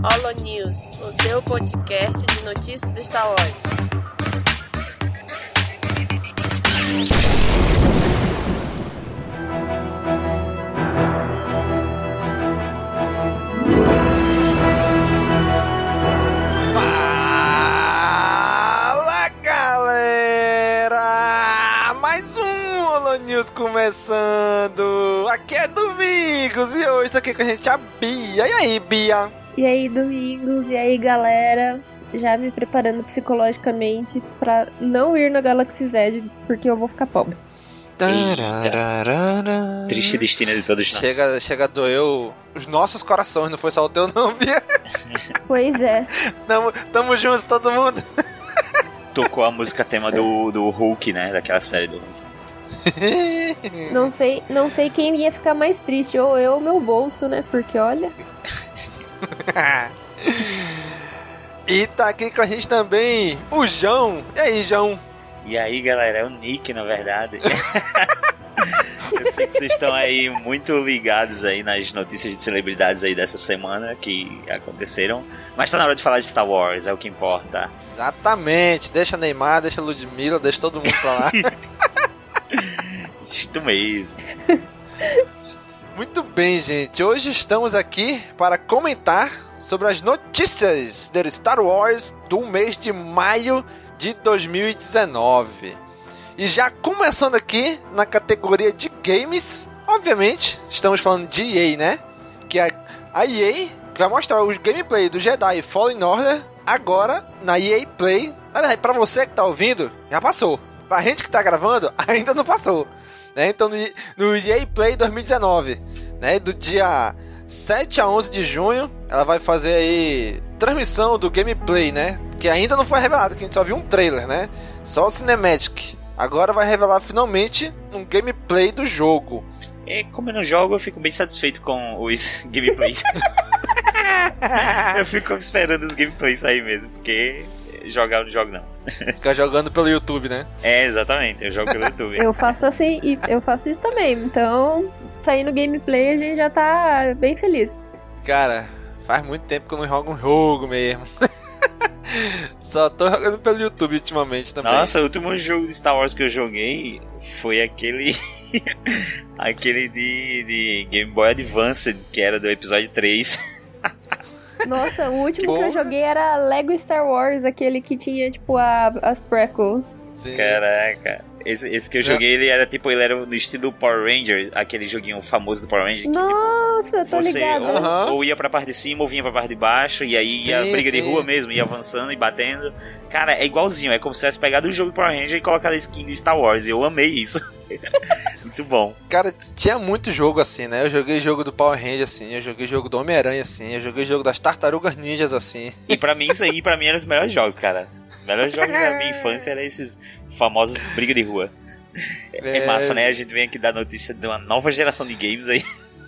Holo News, o seu podcast de notícias do Star. Fala galera! Mais um Holo News começando! Aqui é Domingos e hoje tá aqui com a gente a Bia. E aí, Bia? E aí, Domingos, e aí, galera? Já me preparando psicologicamente pra não ir na Galaxy Z, porque eu vou ficar pobre. Triste destino de todos nós. Chega, chega a doer os nossos corações, não foi só o teu não, Bia? Pois é. Tamo, tamo junto, todo mundo. Tocou a música tema do, do Hulk, né? Daquela série do Hulk. Não sei, não sei quem ia ficar mais triste, ou eu ou meu bolso, né? Porque olha, e tá aqui com a gente também o João. E aí, João? E aí, galera, é o Nick, na verdade. Eu sei que vocês estão aí muito ligados aí nas notícias de celebridades aí dessa semana que aconteceram. Mas tá na hora de falar de Star Wars, é o que importa. Exatamente. Deixa Neymar, deixa Ludmilla, deixa todo mundo pra lá. Isto mesmo. Muito bem, gente. Hoje estamos aqui para comentar sobre as notícias de Star Wars do mês de maio de 2019. E já começando aqui na categoria de games, obviamente, estamos falando de EA, né? Que a, a EA vai mostrar os gameplay do Jedi Fallen Order agora na EA Play. Na verdade, pra você que tá ouvindo, já passou. Pra gente que tá gravando, ainda não passou. Né? Então no, no EA Play 2019, né? Do dia 7 a 11 de junho, ela vai fazer aí transmissão do gameplay, né? Que ainda não foi revelado, que a gente só viu um trailer, né? Só o Cinematic. Agora vai revelar finalmente um gameplay do jogo. E como eu não jogo, eu fico bem satisfeito com os gameplays. eu fico esperando os gameplays sair mesmo, porque jogar não jogo não. Ficar jogando pelo YouTube, né? É, exatamente, eu jogo pelo YouTube. eu faço assim e eu faço isso também. Então, saindo gameplay, a gente já tá bem feliz. Cara, faz muito tempo que eu não jogo um jogo mesmo. Só tô jogando pelo YouTube ultimamente também. Nossa, o último jogo de Star Wars que eu joguei foi aquele. aquele de, de Game Boy Advance, que era do episódio 3. Nossa, o último que eu joguei era Lego Star Wars, aquele que tinha, tipo, a- as prequels. Sim. Caraca. Esse, esse que eu joguei, ele era tipo, ele era no estilo Power Rangers, aquele joguinho famoso do Power Ranger. Que, tipo, Nossa, tô você ligado. ou, Aham. ou ia pra parte de cima ou vinha pra parte de baixo, e aí ia Sim, briga de sim. rua mesmo, ia avançando e batendo. Cara, é igualzinho, é como se tivesse pegado o jogo do Power Ranger e colocado a skin do Star Wars, eu amei isso. Muito bom. Cara, tinha muito jogo assim, né? Eu joguei jogo do Power Ranger assim, eu joguei jogo do Homem-Aranha assim, eu joguei jogo das Tartarugas Ninjas assim. E pra mim, isso aí, pra mim, eram os melhores jogos, cara. Melhores jogos da minha infância eram esses famosos briga de rua. É, É. massa, né? A gente vem aqui dar notícia de uma nova geração de games aí.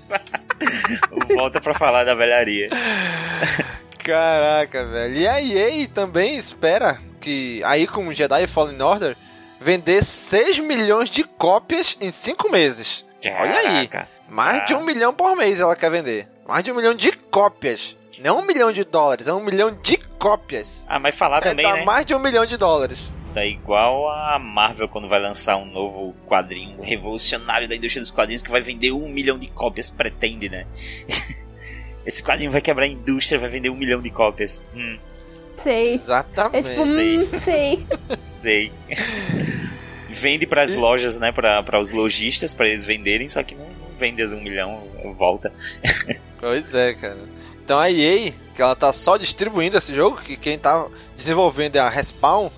Volta pra falar da velharia. Caraca, velho. E a EA também espera que, aí com Jedi Fallen Order, vender 6 milhões de cópias em 5 meses. Olha aí. Caraca. Mais de Ah. um milhão por mês ela quer vender. Mais de um milhão de cópias. Não um milhão de dólares, é um milhão de cópias. Ah, mas falar também, Dá né? mais de um milhão de dólares. Tá igual a Marvel quando vai lançar um novo quadrinho revolucionário da indústria dos quadrinhos que vai vender um milhão de cópias, pretende, né? Esse quadrinho vai quebrar a indústria, vai vender um milhão de cópias. Hum, Sei. É Exatamente. tipo, hum, sei. sei. Vende pras lojas, né? Pra, pra os lojistas, pra eles venderem, só que não não vende as um milhão, volta. Pois é, cara. Então a EA, que ela tá só distribuindo esse jogo, que quem tá desenvolvendo é a Respawn,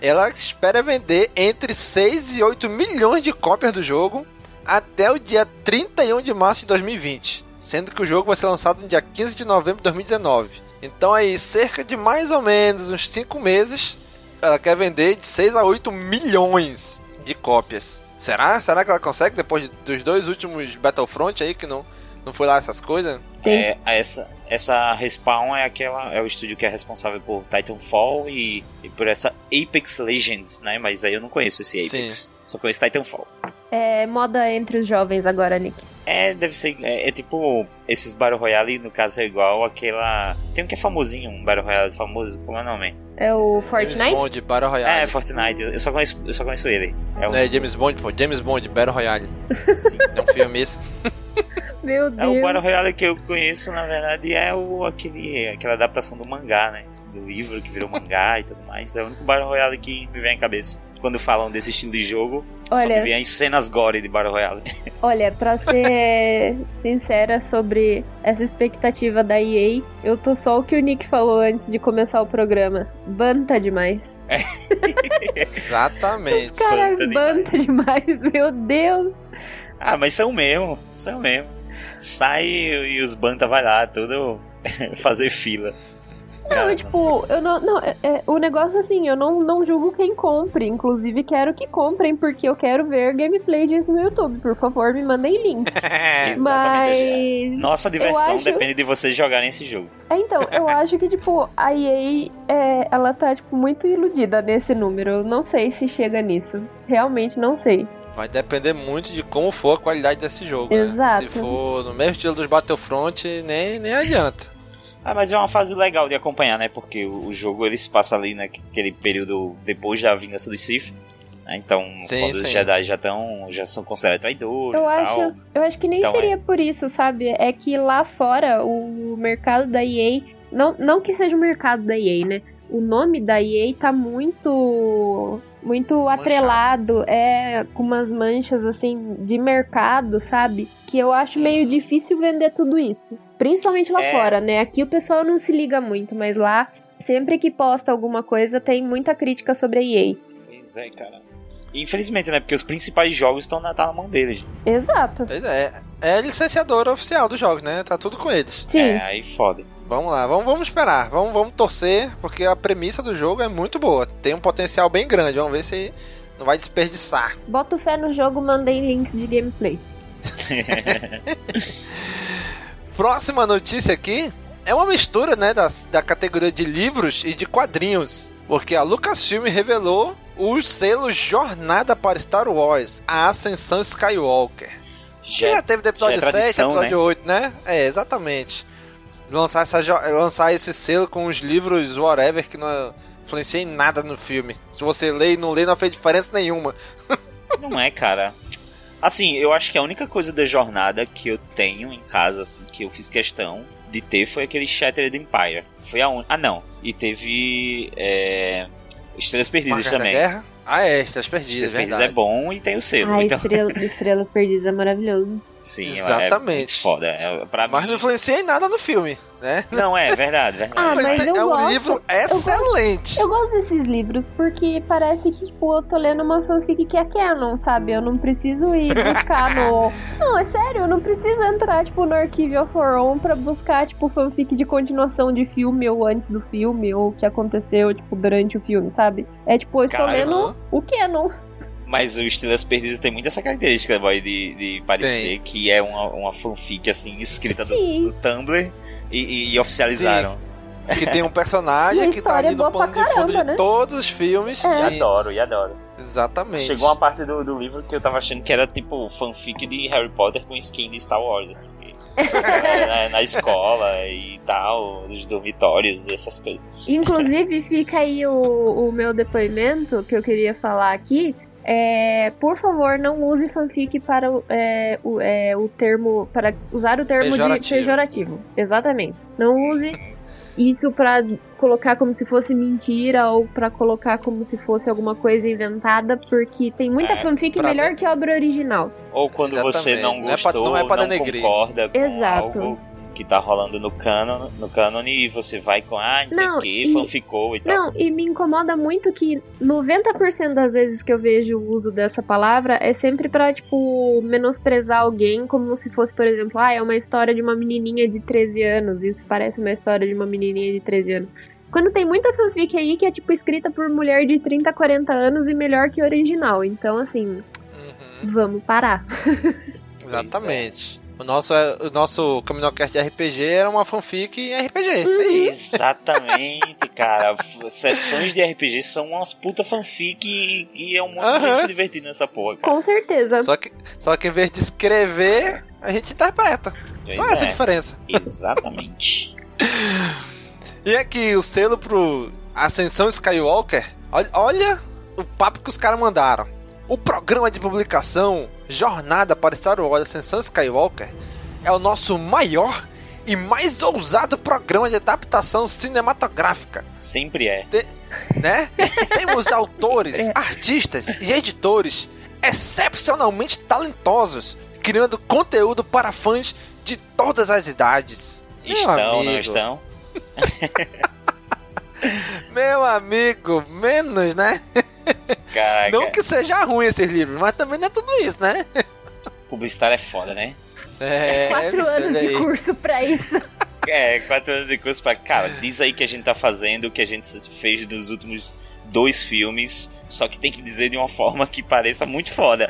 ela espera vender entre 6 e 8 milhões de cópias do jogo até o dia 31 de março de 2020, sendo que o jogo vai ser lançado no dia 15 de novembro de 2019. Então aí, cerca de mais ou menos uns 5 meses, ela quer vender de 6 a 8 milhões de cópias. Será? Será que ela consegue depois de- dos dois últimos Battlefront aí que não não foi lá essas coisas? Tem. É, essa, essa Respawn é aquela é o estúdio que é responsável por Titanfall e, e por essa Apex Legends, né? Mas aí eu não conheço esse Apex. Só conheço Titanfall. É moda entre os jovens agora, Nick. É, deve ser. É, é, tipo. Esses Battle Royale, no caso, é igual aquela. Tem um que é famosinho, um Battle Royale famoso. Como é o nome? É o Fortnite? James Bond, Battle Royale. É, Fortnite. Eu só conheço, eu só conheço ele. É, um... é James Bond, pô. James Bond, Battle Royale. Sim. É um filme esse. Meu Deus. É o Battle Royale que eu conheço, na verdade, é o, aquele, aquela adaptação do mangá, né? Do livro que virou mangá e tudo mais. É o único Battle Royale que me vem à cabeça quando falam desse estilo de jogo. Olha, só vem as cenas gore de Battle Royale. Olha, pra ser sincera sobre essa expectativa da EA, eu tô só o que o Nick falou antes de começar o programa. Banta demais. É. Exatamente. Cara, banta, banta demais. demais, meu Deus. Ah, mas são mesmo, são mesmo. Sai e os banta vai lá, tudo fazer fila. Não, tipo, eu não. não é, é, o negócio assim, eu não, não julgo quem compre. Inclusive, quero que comprem, porque eu quero ver gameplay disso no YouTube. Por favor, me mandem links. Mas. Nossa diversão acho... depende de vocês jogarem esse jogo. É, então, eu acho que, tipo, a EA, é, ela tá, tipo, muito iludida nesse número. Eu não sei se chega nisso. Realmente não sei. Vai depender muito de como for a qualidade desse jogo. Exato. Né? Se for no mesmo estilo dos Battlefront, nem, nem adianta. Ah, mas é uma fase legal de acompanhar, né? Porque o, jogo ele se passa ali naquele período depois da vingança dos Sith. Né? Então, sim, quando sim. os Jedi já estão, já são considerados traidores eu e acho, tal. Eu acho que nem então, seria é... por isso, sabe? É que lá fora o mercado da EA, não, não que seja o mercado da EA, né? O nome da EA tá muito muito Manchado. atrelado, é com umas manchas assim de mercado, sabe? Que eu acho meio difícil vender tudo isso. Principalmente lá é. fora, né? Aqui o pessoal não se liga muito, mas lá, sempre que posta alguma coisa, tem muita crítica sobre a EA. Pois é, cara. Infelizmente, né? Porque os principais jogos estão na, tá na mão deles. Exato. Pois é. É a licenciadora oficial dos jogos, né? Tá tudo com eles. Sim. É, aí foda. Vamos lá, vamos, vamos esperar. Vamos, vamos torcer, porque a premissa do jogo é muito boa. Tem um potencial bem grande. Vamos ver se não vai desperdiçar. Bota fé no jogo, mandei links de gameplay. Próxima notícia aqui é uma mistura, né, da, da categoria de livros e de quadrinhos. Porque a Lucasfilm revelou o selo Jornada para Star Wars, a Ascensão Skywalker. Já, já teve do episódio já é tradição, 7, episódio né? 8, né? É, exatamente lançar, essa, lançar esse selo com os livros whatever que não influencia em nada no filme. Se você lê e não lê, não fez diferença nenhuma. não é, cara. Assim, eu acho que a única coisa da jornada que eu tenho em casa, assim, que eu fiz questão de ter foi aquele Shattered Empire. Foi a un... Ah, não. E teve. É... Estrelas Perdidas Marcas também. Da Guerra? Ah, é, Estrelas Perdidas. Estrelas Perdidas é bom e tem o selo. Ah, então... estrela, Estrelas Perdidas é maravilhoso. Sim, exatamente. É foda. É, pra Mas mim... não influencia em nada no filme, né? Não, é verdade, verdade. Ah, mas eu é um gosto, livro excelente. Eu gosto, eu gosto, desses livros porque parece que, tipo, eu tô lendo uma fanfic que é canon, sabe? Eu não preciso ir buscar no. Não, é sério, eu não preciso entrar, tipo, no Archive of Our Own pra buscar, tipo, fanfic de continuação de filme ou antes do filme ou o que aconteceu, tipo, durante o filme, sabe? É tipo, eu estou Caramba. lendo o canon. Mas o Estrelas Perdidas tem muito essa característica, boy, de, de parecer tem. que é uma, uma fanfic, assim, escrita do, do Tumblr e, e oficializaram. Sim. Que tem um personagem que tá ali no plano de fundo de né? todos os filmes. É. E adoro, e adoro. Exatamente. Chegou uma parte do, do livro que eu tava achando que era tipo fanfic de Harry Potter com skin de Star Wars, assim. na, na, escola e tal, nos dormitórios, essas coisas. Inclusive, fica aí o, o meu depoimento que eu queria falar aqui. É, por favor, não use fanfic para é, o, é, o termo. Para usar o termo pejorativo. de pejorativo. Exatamente. Não use isso para colocar como se fosse mentira ou para colocar como se fosse alguma coisa inventada, porque tem muita é, fanfic melhor de... que a obra original. Ou quando Exatamente. você não gostou, não, é pra, não, é não concorda com Exato. algo que tá rolando no canon, no canon e você vai com, ah, não sei o que, fanficou e tal. Não, e me incomoda muito que 90% das vezes que eu vejo o uso dessa palavra é sempre pra, tipo, menosprezar alguém como se fosse, por exemplo, ah, é uma história de uma menininha de 13 anos, isso parece uma história de uma menininha de 13 anos. Quando tem muita fanfic aí que é, tipo, escrita por mulher de 30, 40 anos e melhor que o original. Então, assim, uhum. vamos parar. Exatamente. O nosso, o nosso Caminocast de RPG era uma fanfic em RPG. Exatamente, cara. Sessões de RPG são umas puta fanfic e, e é um monte de Aham. gente se divertindo nessa porra, cara. Com certeza. Só que, só que em vez de escrever, a gente interpreta. Só essa a é. diferença. Exatamente. E aqui, o selo pro Ascensão Skywalker. Olha, olha o papo que os caras mandaram. O programa de publicação Jornada para Star Wars Ascensão Skywalker é o nosso maior e mais ousado programa de adaptação cinematográfica, Sempre é. né? Temos autores, artistas e editores excepcionalmente talentosos, criando conteúdo para fãs de todas as idades. Meu Estão, não amigo. estão? Meu amigo, menos, né? Caraca, Não que seja ruim esses livros, mas também não é tudo isso, né? publicitário é foda, né? É, Quatro anos de curso pra isso. É, quatro anos de curso pra. Cara, diz aí que a gente tá fazendo o que a gente fez nos últimos dois filmes, só que tem que dizer de uma forma que pareça muito foda.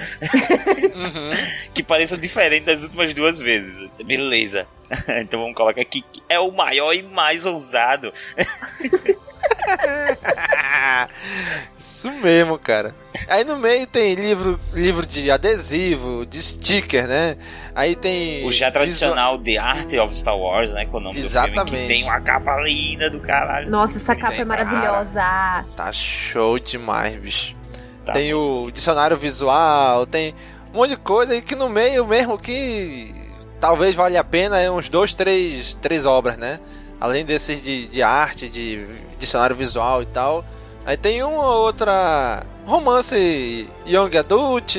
Uhum. Que pareça diferente das últimas duas vezes. Beleza. Então vamos colocar aqui que é o maior e mais ousado. Isso mesmo, cara. Aí no meio tem livro, livro de adesivo, de sticker, né? Aí tem. O já tradicional The Art of Star Wars, né? Com o nome do filme, Exatamente. que tem uma capa linda do caralho. Nossa, essa capa Tem, é maravilhosa. Tá show demais, bicho. Tá. Tem o dicionário visual, tem um monte de coisa aí que no meio mesmo que talvez valha a pena é uns dois, três, três obras, né? Além desses de, de arte, de dicionário visual e tal. Aí tem uma ou outra romance young adult,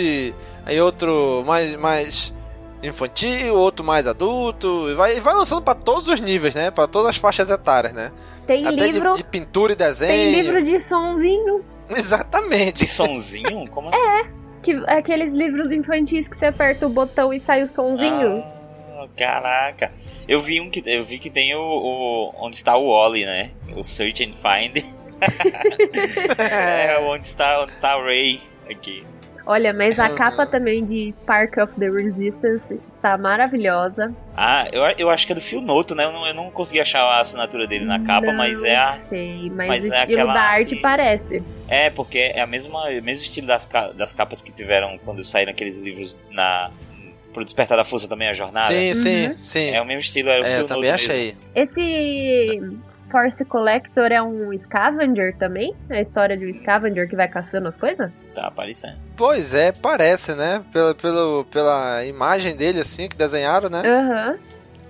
aí outro mais, mais infantil, outro mais adulto, e vai, vai lançando pra todos os níveis, né? Pra todas as faixas etárias, né? Tem Até de- livro, de, pintura e desenho. tem livro de sonzinho. Exatamente. De sonzinho? Como assim? Que, aqueles livros infantis que você aperta o botão e sai o sonzinho. Ah, caraca. Eu vi um que eu vi que tem o, o- onde está o Wally, né? O Search and Find. é, onde está onde está a Ray aqui. Olha, mas a capa também de Spark of the Resistance tá maravilhosa. Ah, eu, eu acho que é do Phil Noto, né? Eu não, eu não consegui achar a assinatura dele na capa, Não mas é a sei, mas, mas o é estilo aquela da arte parece. É, porque é a mesma, o mesmo estilo das, das capas que tiveram quando saíram aqueles livros na pro Despertar da Força também a jornada. Sim, sim, Uhum. sim. É o mesmo estilo, era o É, eu também Noto mesmo. achei. Esse Force Collector é um scavenger também? É a história de um scavenger que vai caçando as coisas? Tá aparecendo. Pois é, parece, né? Pelo, pelo, pela imagem dele, assim, que desenharam, né? Aham.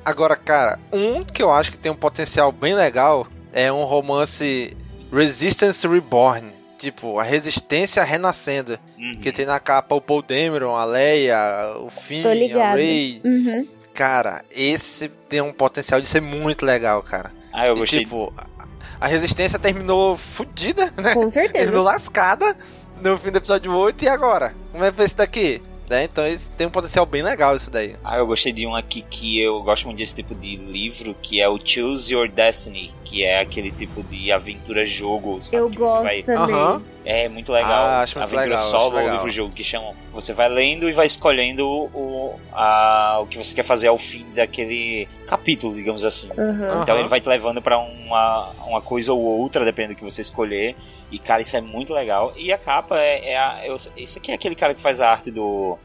Agora, cara, um que eu acho que tem um potencial bem legal é um romance Resistance Reborn. Tipo, a resistência renascendo. Uhum. Que tem na capa o Paul Dameron, a Leia, o Finn, a. Ray. Uhum. Cara, esse tem um potencial de ser muito legal, cara. Ah, eu E, gostei. tipo, a- resistência terminou fudida, né? Com certeza. Terminou lascada no fim do episódio 8 e agora? Como é que foi esse daqui? Né? Então tem um potencial bem legal isso daí. Ah, eu gostei de um aqui que eu gosto muito desse tipo de livro, que é o Choose Your Destiny, que é aquele tipo de aventura-jogo, sabe? Eu que gosto você vai... também. Aham. É muito legal. Ah, acho muito aventura legal, solo acho livro-jogo que chamam. Você vai lendo e vai escolhendo o, o, a, o que você quer fazer ao fim daquele capítulo, digamos assim. Aham. Então ele vai te levando pra uma, uma coisa ou outra, dependendo do que você escolher. E, cara, isso é muito legal. E a capa é, é a. eu- isso aqui é aquele cara que faz a arte do.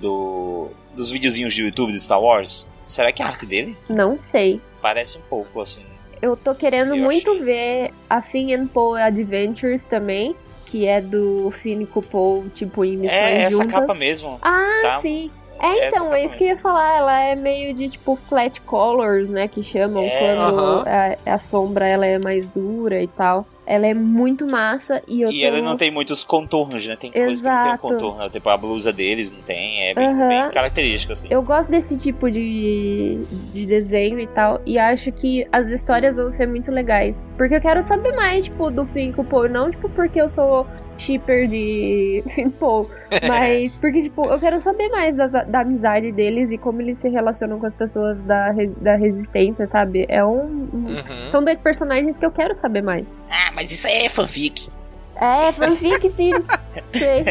do dos videozinhos do YouTube do Star Wars. Será que é a arte dele? Não sei. Parece um pouco, assim. Eu tô querendo Eu muito achei. ver a Finn and Poe Adventures também, que é do Finn o Poe, tipo, em missões é essa juntas. capa mesmo. Ah, tá? sim. É, então, é isso que eu ia falar. Ela é meio de, tipo, flat colors, né? Que chamam É. quando Aham. a, a sombra ela é mais dura e tal. Ela é muito massa e eu E tô... ela não tem muitos contornos, né? Tem coisa que não tem um Exato. contorno. Tipo, a blusa deles não tem. É bem, Aham. bem característico, assim. Eu gosto desse tipo de, de desenho e tal, e acho que as histórias vão ser muito legais. Porque eu quero saber mais, tipo, do Finn com o Poe, não, tipo, porque eu sou shipper de Poe, mas porque, tipo, eu quero saber mais das- da amizade deles e como eles se relacionam com as pessoas da, da resistência, sabe? É um... um- Uhum. São dois personagens que eu quero saber mais. Ah, mas isso aí é fanfic. É, fanfic, sim. Sei.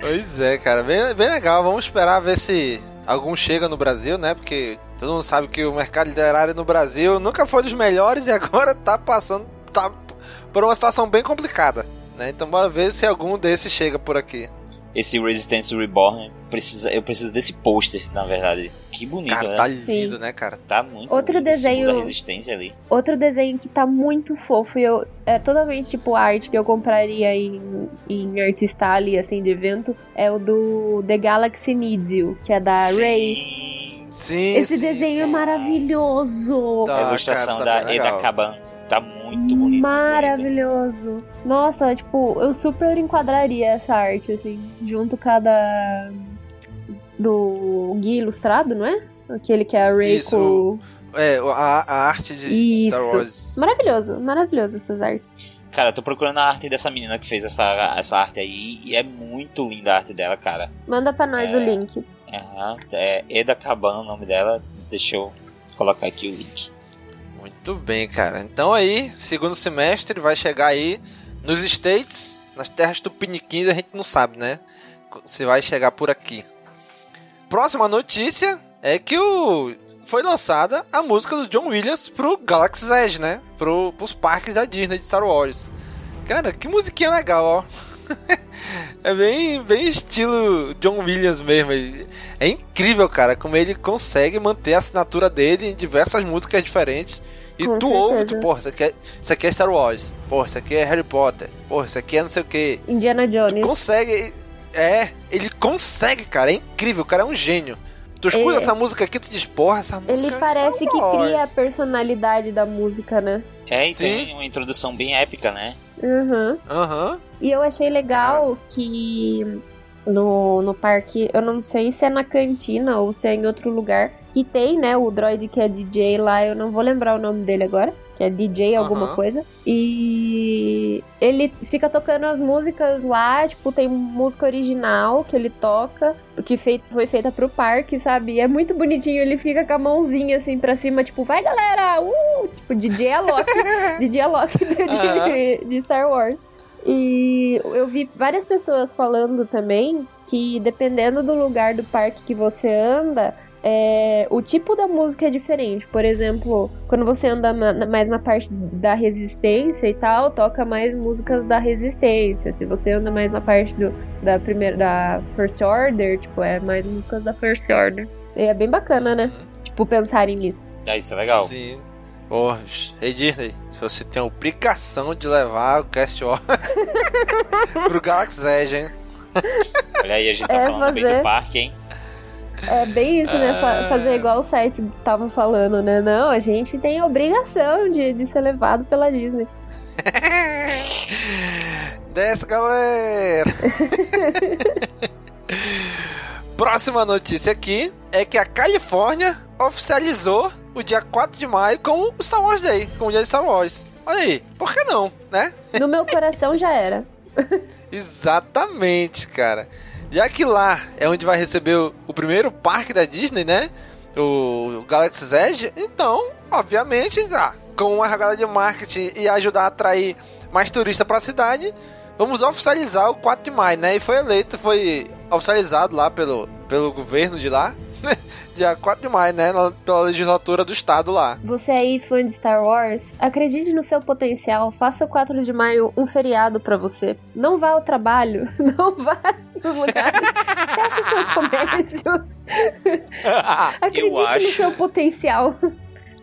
Pois é, cara, bem, bem legal. Vamos esperar ver se algum chega no Brasil, né? Porque todo mundo sabe que o mercado literário no Brasil nunca foi dos melhores e agora tá passando tá por uma situação bem complicada, né? Então bora ver se algum desses chega por aqui. Esse Resistance Reborn, precisa, eu preciso desse pôster, na verdade. Que bonito, Cara, né? tá lindo, Sim. né, cara? Tá muito Outro bonito desenho- Resistência ali. Outro desenho que tá muito fofo e eu, é totalmente tipo arte que eu compraria em, em Artista Ali, assim, de evento, é o do The Galaxy Needs You, que é da Ray. Sim. Sim, Esse sim, desenho é sim. maravilhoso. Tá, a ilustração cara, tá da Eda. Caban. Tá muito bonito. Maravilhoso. Nossa, tipo, eu super enquadraria essa arte, assim, junto com a da. do Gui Ilustrado, não é? Aquele que é a Ray Isso, com. É, a, a arte de Isso. Star Wars. Maravilhoso, maravilhoso essas artes. Cara, eu tô procurando a arte dessa menina que fez essa, essa arte aí. E é muito linda a arte dela, cara. Manda pra nós É. o link. Aham, é Eda Caban o nome dela. Deixa eu colocar aqui o link. Muito bem, cara. Então aí, segundo semestre vai chegar aí nos States, nas terras tupiniquins, a gente não sabe, né? Se vai chegar por aqui. Próxima notícia é que o foi lançada a música do John Williams pro Galaxy's Edge, né? Pro, pros parques da Disney de Star Wars. Cara, que musiquinha legal, ó. é bem, bem estilo John Williams mesmo. É incrível, cara, como ele consegue manter a assinatura dele em diversas músicas diferentes. E Com tu ouve, certeza. tu, porra, isso aqui, é, isso aqui é Star Wars. Porra, isso aqui é Harry Potter. Porra, isso aqui é não sei o que. Indiana Jones. Consegue. É, ele consegue, cara. É incrível, o cara é um gênio. Tu escuta Ele- essa música aqui, tu diz, porra, essa música Ele é parece que cria a personalidade da música, né? É, e Sim. tem uma introdução bem épica, né? Uhum. Aham. E eu achei legal que no, no parque, eu não sei se é na cantina ou se é em outro lugar, que tem, né, o droid que é DJ lá, eu não vou lembrar o nome dele agora, que é DJ alguma Aham. coisa. E ele fica tocando as músicas lá, tipo, tem música original que ele toca, que foi feita pro parque, sabe? E é muito bonitinho, ele fica com a mãozinha assim pra cima, tipo, vai galera! Uh! Tipo, DJ Alok, DJ Alok de, de Star Wars. E eu vi várias pessoas falando também que dependendo do lugar do parque que você anda, é, o tipo da música é diferente. Por exemplo, quando você anda na- mais na parte da resistência e tal, toca mais músicas da resistência. Se você anda mais na parte do, da primeira da First Order, tipo, é mais músicas da First Order. E é bem bacana, né? Tipo, pensarem nisso. Ah, isso é legal. Sim. Porra, ei Disney, se você tem a obrigação de levar o Cast War pro Galaxy Edge, hein? Olha aí, a gente tá É, falando bem fazer. do parque, hein? É bem isso, né? Ah. Fazer igual o site tava falando, né? Não, a gente tem a obrigação de, de ser levado pela Disney. Desce, galera! Próxima notícia aqui é que a Califórnia oficializou o dia 4 de maio como o Star Wars Day, como o dia de Star Wars. Olha aí, por que não, né? No meu coração já era. Exatamente, cara. Já que lá é onde vai receber o, o primeiro parque da Disney, né? O, Galaxy's Edge, então, obviamente, ah, com uma jogada de marketing e ajudar a atrair mais turistas para a cidade, vamos oficializar o 4 de maio, né? E foi eleito, foi oficializado lá pelo, pelo governo de lá, dia 4 de maio, né? Pela legislatura do estado lá. Você aí, fã de Star Wars, acredite no seu potencial. Faça o 4 de maio um feriado pra você. Não vá ao trabalho. Não vá nos lugares. Feche seu comércio. Acredite no acho- seu potencial.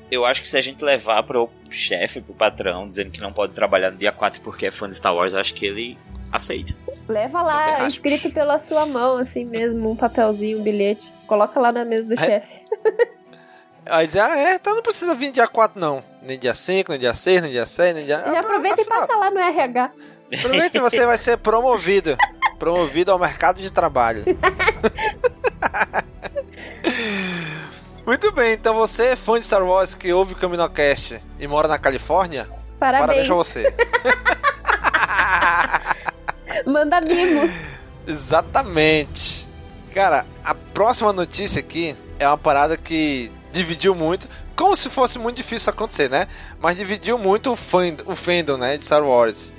Eu acho que se a gente levar pro chefe, pro patrão, dizendo que não pode trabalhar no dia 4 porque é fã de Star Wars, eu acho que ele aceita. Leva lá, escrito pela sua mão, assim mesmo, um papelzinho, um bilhete. Coloca lá na mesa do É. chefe. Aí diz, ah, é, então não precisa vir dia 4 não. Nem dia 5, nem dia 6, nem dia 6, nem dia... Já Ah, aproveita e passa lá no RH. Aproveita e você vai ser promovido. Promovido ao mercado de trabalho. Muito bem, então você é fã de Star Wars que ouve o Caminocast e mora na Califórnia? Parabéns Parabéns. pra você. Manda mimos. Exatamente. Cara, a próxima notícia aqui é uma parada que dividiu muito, como se fosse muito difícil acontecer, né? Mas dividiu muito o, fã, o fandom, né, de Star Wars.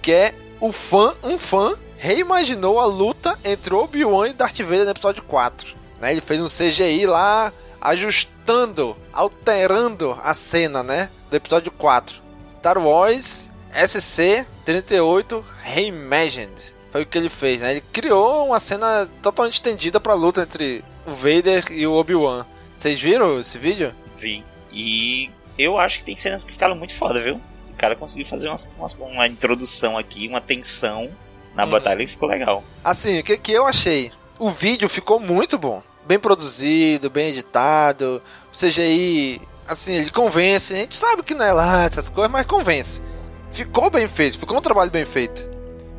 Que é o fã, um fã reimaginou a luta entre Obi-Wan e Darth Vader no episódio 4. Né? Ele fez um CGI lá, ajustando, alterando a cena, né? Do episódio 4. Star Wars SC-38 Reimagined. Foi o que ele fez, né? Ele criou uma cena totalmente estendida pra luta entre o Vader e o Obi-Wan. Vocês viram esse vídeo? Vi. E eu acho que tem cenas que ficaram muito foda, viu? O cara conseguiu fazer umas, umas, uma introdução aqui, uma tensão na Uhum. batalha e ficou legal. Assim, o que, que eu achei? O vídeo ficou muito bom. Bem produzido, bem editado. O CGI, assim, ele convence. A gente sabe que não é lá essas coisas, mas convence. Ficou bem feito, ficou um trabalho bem feito.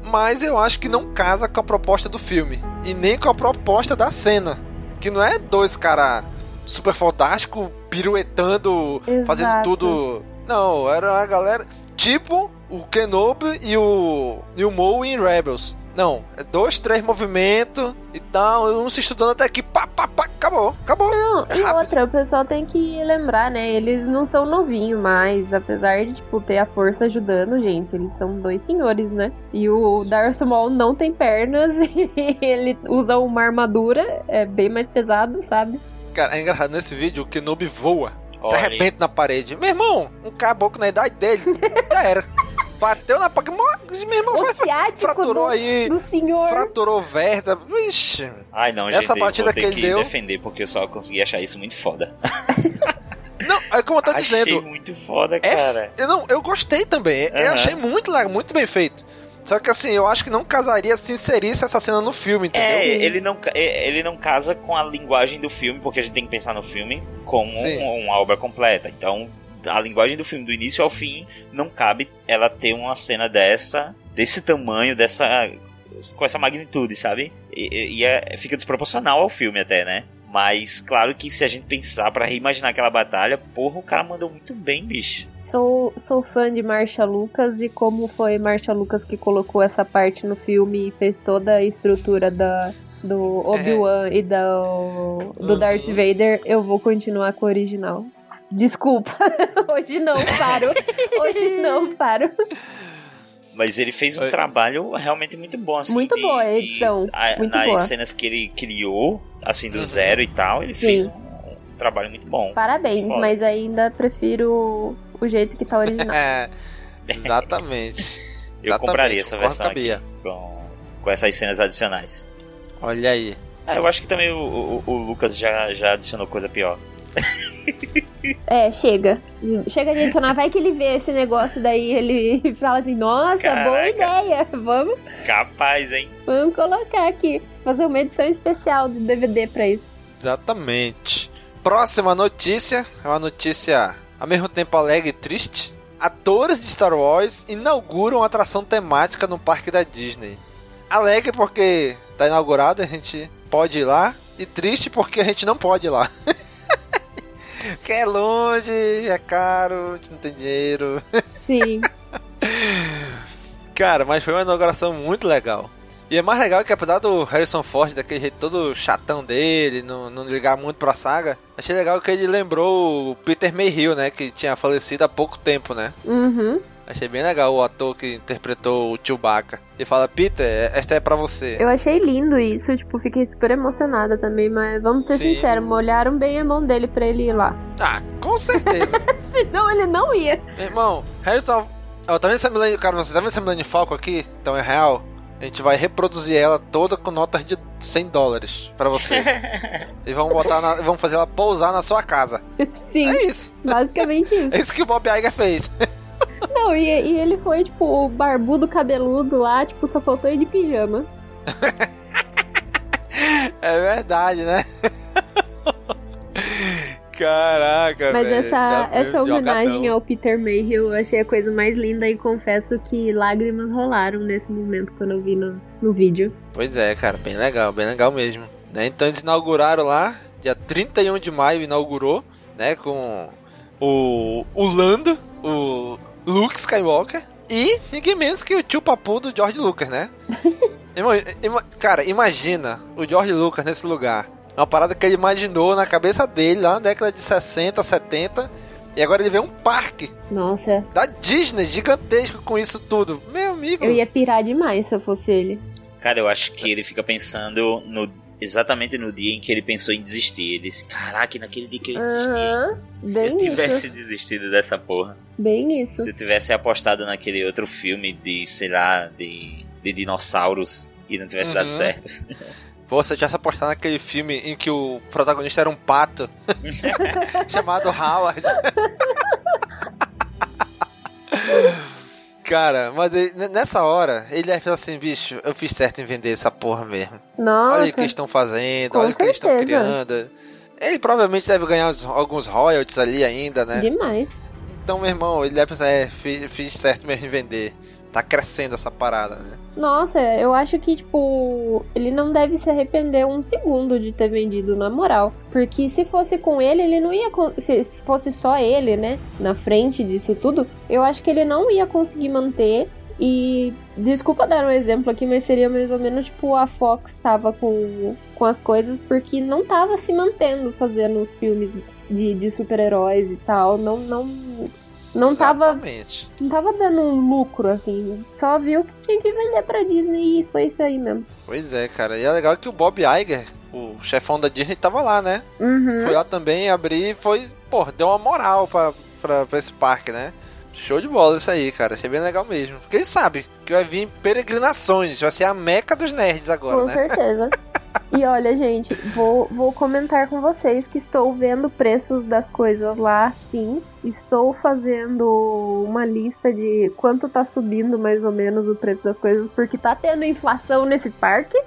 Mas eu acho que não casa com a proposta do filme. E nem com a proposta da cena. Que não é dois caras super fantásticos piruetando, fazendo Exato. tudo. Não, era a galera. Tipo o Kenobi e o. e o Moe em Rebels. Não, é dois, três movimentos e tal, um se estudando até aqui, pá, pá, pá, acabou, acabou. Não, É e rápido. outra, o pessoal tem que lembrar, né? Eles não são novinhos mais, apesar de, tipo, ter a força ajudando, gente. Eles são dois senhores, né? E o Darth Maul não tem pernas e ele usa uma armadura, é bem mais pesado, sabe? Cara, é engraçado, nesse vídeo o Kenobi voa, se Olha aí. arrebenta na parede. Meu irmão, um caboclo na idade dele, já era. Bateu na parede, meu irmão, O ciático fraturou do, aí, do senhor. fraturou verda, ixi. Ai não, Essa gente, eu batida vou ter que ele que deu- defender porque eu só consegui achar isso muito foda. Não, é como eu tô Achei dizendo, muito foda, É cara. Eu, não, eu gostei também. Eu Aham. achei muito legal, muito bem feito. Só que assim, eu acho que não casaria se inserisse essa cena no filme, entendeu? É, ele não, ca- é, ele não casa com a linguagem do filme, porque a gente tem que pensar no filme como um- uma obra completa. Então, a linguagem do filme, do início ao fim, não cabe ela ter uma cena dessa, desse tamanho, dessa. com essa magnitude, sabe? E, e- é- fica desproporcional ao filme até, né? Mas claro que se a gente pensar pra reimaginar aquela batalha, porra, o cara mandou muito bem, bicho. Sou, sou fã de Marcia Lucas e como foi Marcia Lucas que colocou essa parte no filme e fez toda a estrutura da, do Obi-Wan e da, do Uhum. Darth Vader, eu vou continuar com o original. Desculpa, hoje não paro. Hoje não paro. Mas ele fez um trabalho realmente muito bom, assim. Muito de- boa a edição, a- muito nas boa. cenas que ele criou, assim, do Uhum. zero e tal, ele Sim. fez um, um trabalho muito bom. Parabéns, Foda. mas ainda prefiro o jeito que tá original. É, exatamente. Eu Exatamente, compraria essa concordo versão com a aqui Bia. com, com essas cenas adicionais. Olha aí. Ah, eu acho que também o, o- o Lucas já, já adicionou coisa pior. É, chega. Chega de adicionar. Vai que ele vê esse negócio daí ele fala assim: Nossa, boa Caraca. ideia. Vamos, Capaz, hein? vamos colocar aqui. Fazer uma edição especial do DVD pra isso. Exatamente. Próxima notícia é uma notícia ao mesmo tempo alegre e triste. Atores de Star Wars inauguram atração temática no parque da Disney. Alegre porque tá inaugurado, a gente pode ir lá. E triste porque a gente não pode ir lá. Porque é longe, é caro, a gente não tem dinheiro. Sim. Cara, mas foi uma inauguração muito legal. E é mais legal que apesar do Harrison Ford, daquele jeito todo chatão dele, não, não ligar muito pra saga, achei legal que ele lembrou o Peter Mayhew, né? Que tinha falecido há pouco tempo, né? Uhum. Achei bem legal o ator que interpretou o Chewbacca. Ele fala, Peter, esta é pra você. Eu achei lindo isso, tipo, fiquei super emocionada também, mas vamos ser Sim. sinceros, molharam bem a mão dele pra ele ir lá. Ah, com certeza. Senão ele não ia. Meu irmão, Harrison... Ó, tá vendo essa Millennium... Cara, você tá vendo essa Millennium Falcon aqui? Então é real. A gente vai reproduzir ela toda com notas de 100 dólares pra você. e vamos botar na... vamos fazer ela pousar na sua casa. Sim, É isso. basicamente isso. É isso que o Bob Iger fez. Não, e, e ele foi, tipo, o barbudo cabeludo lá, tipo, só faltou ir de pijama. É verdade, né? Caraca, Mas velho, essa, tá essa homenagem jogadão. ao Peter Mayhew eu achei a coisa mais linda e confesso que lágrimas rolaram nesse momento quando eu vi no, no vídeo. Pois é, cara, bem legal, bem legal mesmo. Né? Então eles inauguraram lá, dia 31 de maio inaugurou, né, com o, o Lando, o Luke Skywalker e ninguém menos que o tio papu do George Lucas, né? Ima- ima- cara, imagina o George Lucas nesse lugar. Uma parada que ele imaginou na cabeça dele lá na década de 60, 70. E agora ele vê um parque Nossa, da Disney gigantesco com isso tudo. Meu amigo. eu ia pirar demais se eu fosse ele. Cara, eu acho que ele fica pensando no exatamente no dia em que ele pensou em desistir. Ele disse: Caraca, naquele dia que eu desisti. Aham, Se eu tivesse isso. desistido dessa porra. Bem isso. Se eu tivesse apostado naquele outro filme de, sei lá, de, de dinossauros e não tivesse dado Uhum. certo. Pô, se eu tivesse apostado naquele filme em que o protagonista era um pato chamado Howard. Cara, mas nessa hora, ele falar assim, bicho, eu fiz certo em vender essa porra mesmo. Nossa. Olha o que eles estão fazendo, Com olha o que eles estão criando. Ele provavelmente deve ganhar uns- alguns royalties ali ainda, né? Demais. Então, meu irmão, ele deve pensar, é, fiz, fiz certo mesmo em vender. Tá crescendo essa parada, né? Nossa, eu acho que, tipo, ele não deve se arrepender um segundo de ter vendido, na moral. Porque se fosse com ele, ele não ia. Se, se fosse só ele, né, na frente disso tudo, eu acho que ele não ia conseguir manter. E desculpa dar um exemplo aqui, mas seria mais ou menos tipo a Fox tava com, com as coisas, porque não tava se mantendo fazendo os filmes de, de super-heróis e tal. Não, não, não tava não tava dando um lucro, assim. Só viu que tinha que vender pra Disney e foi isso aí mesmo. Pois é, cara. E é legal que o Bob Iger, o chefão da Disney, tava lá, né? Uhum. Foi lá também abrir e foi, pô, deu uma moral pra, pra, pra esse parque, né? Show de bola isso aí, cara. Achei bem legal mesmo. Porque ele sabe que vai vir peregrinações, vai ser a meca dos nerds agora, Com né? certeza. E olha, gente, vou, vou comentar com vocês que estou vendo preços das coisas lá, sim. Estou fazendo uma lista de quanto tá subindo mais ou menos o preço das coisas, porque tá tendo inflação nesse parque.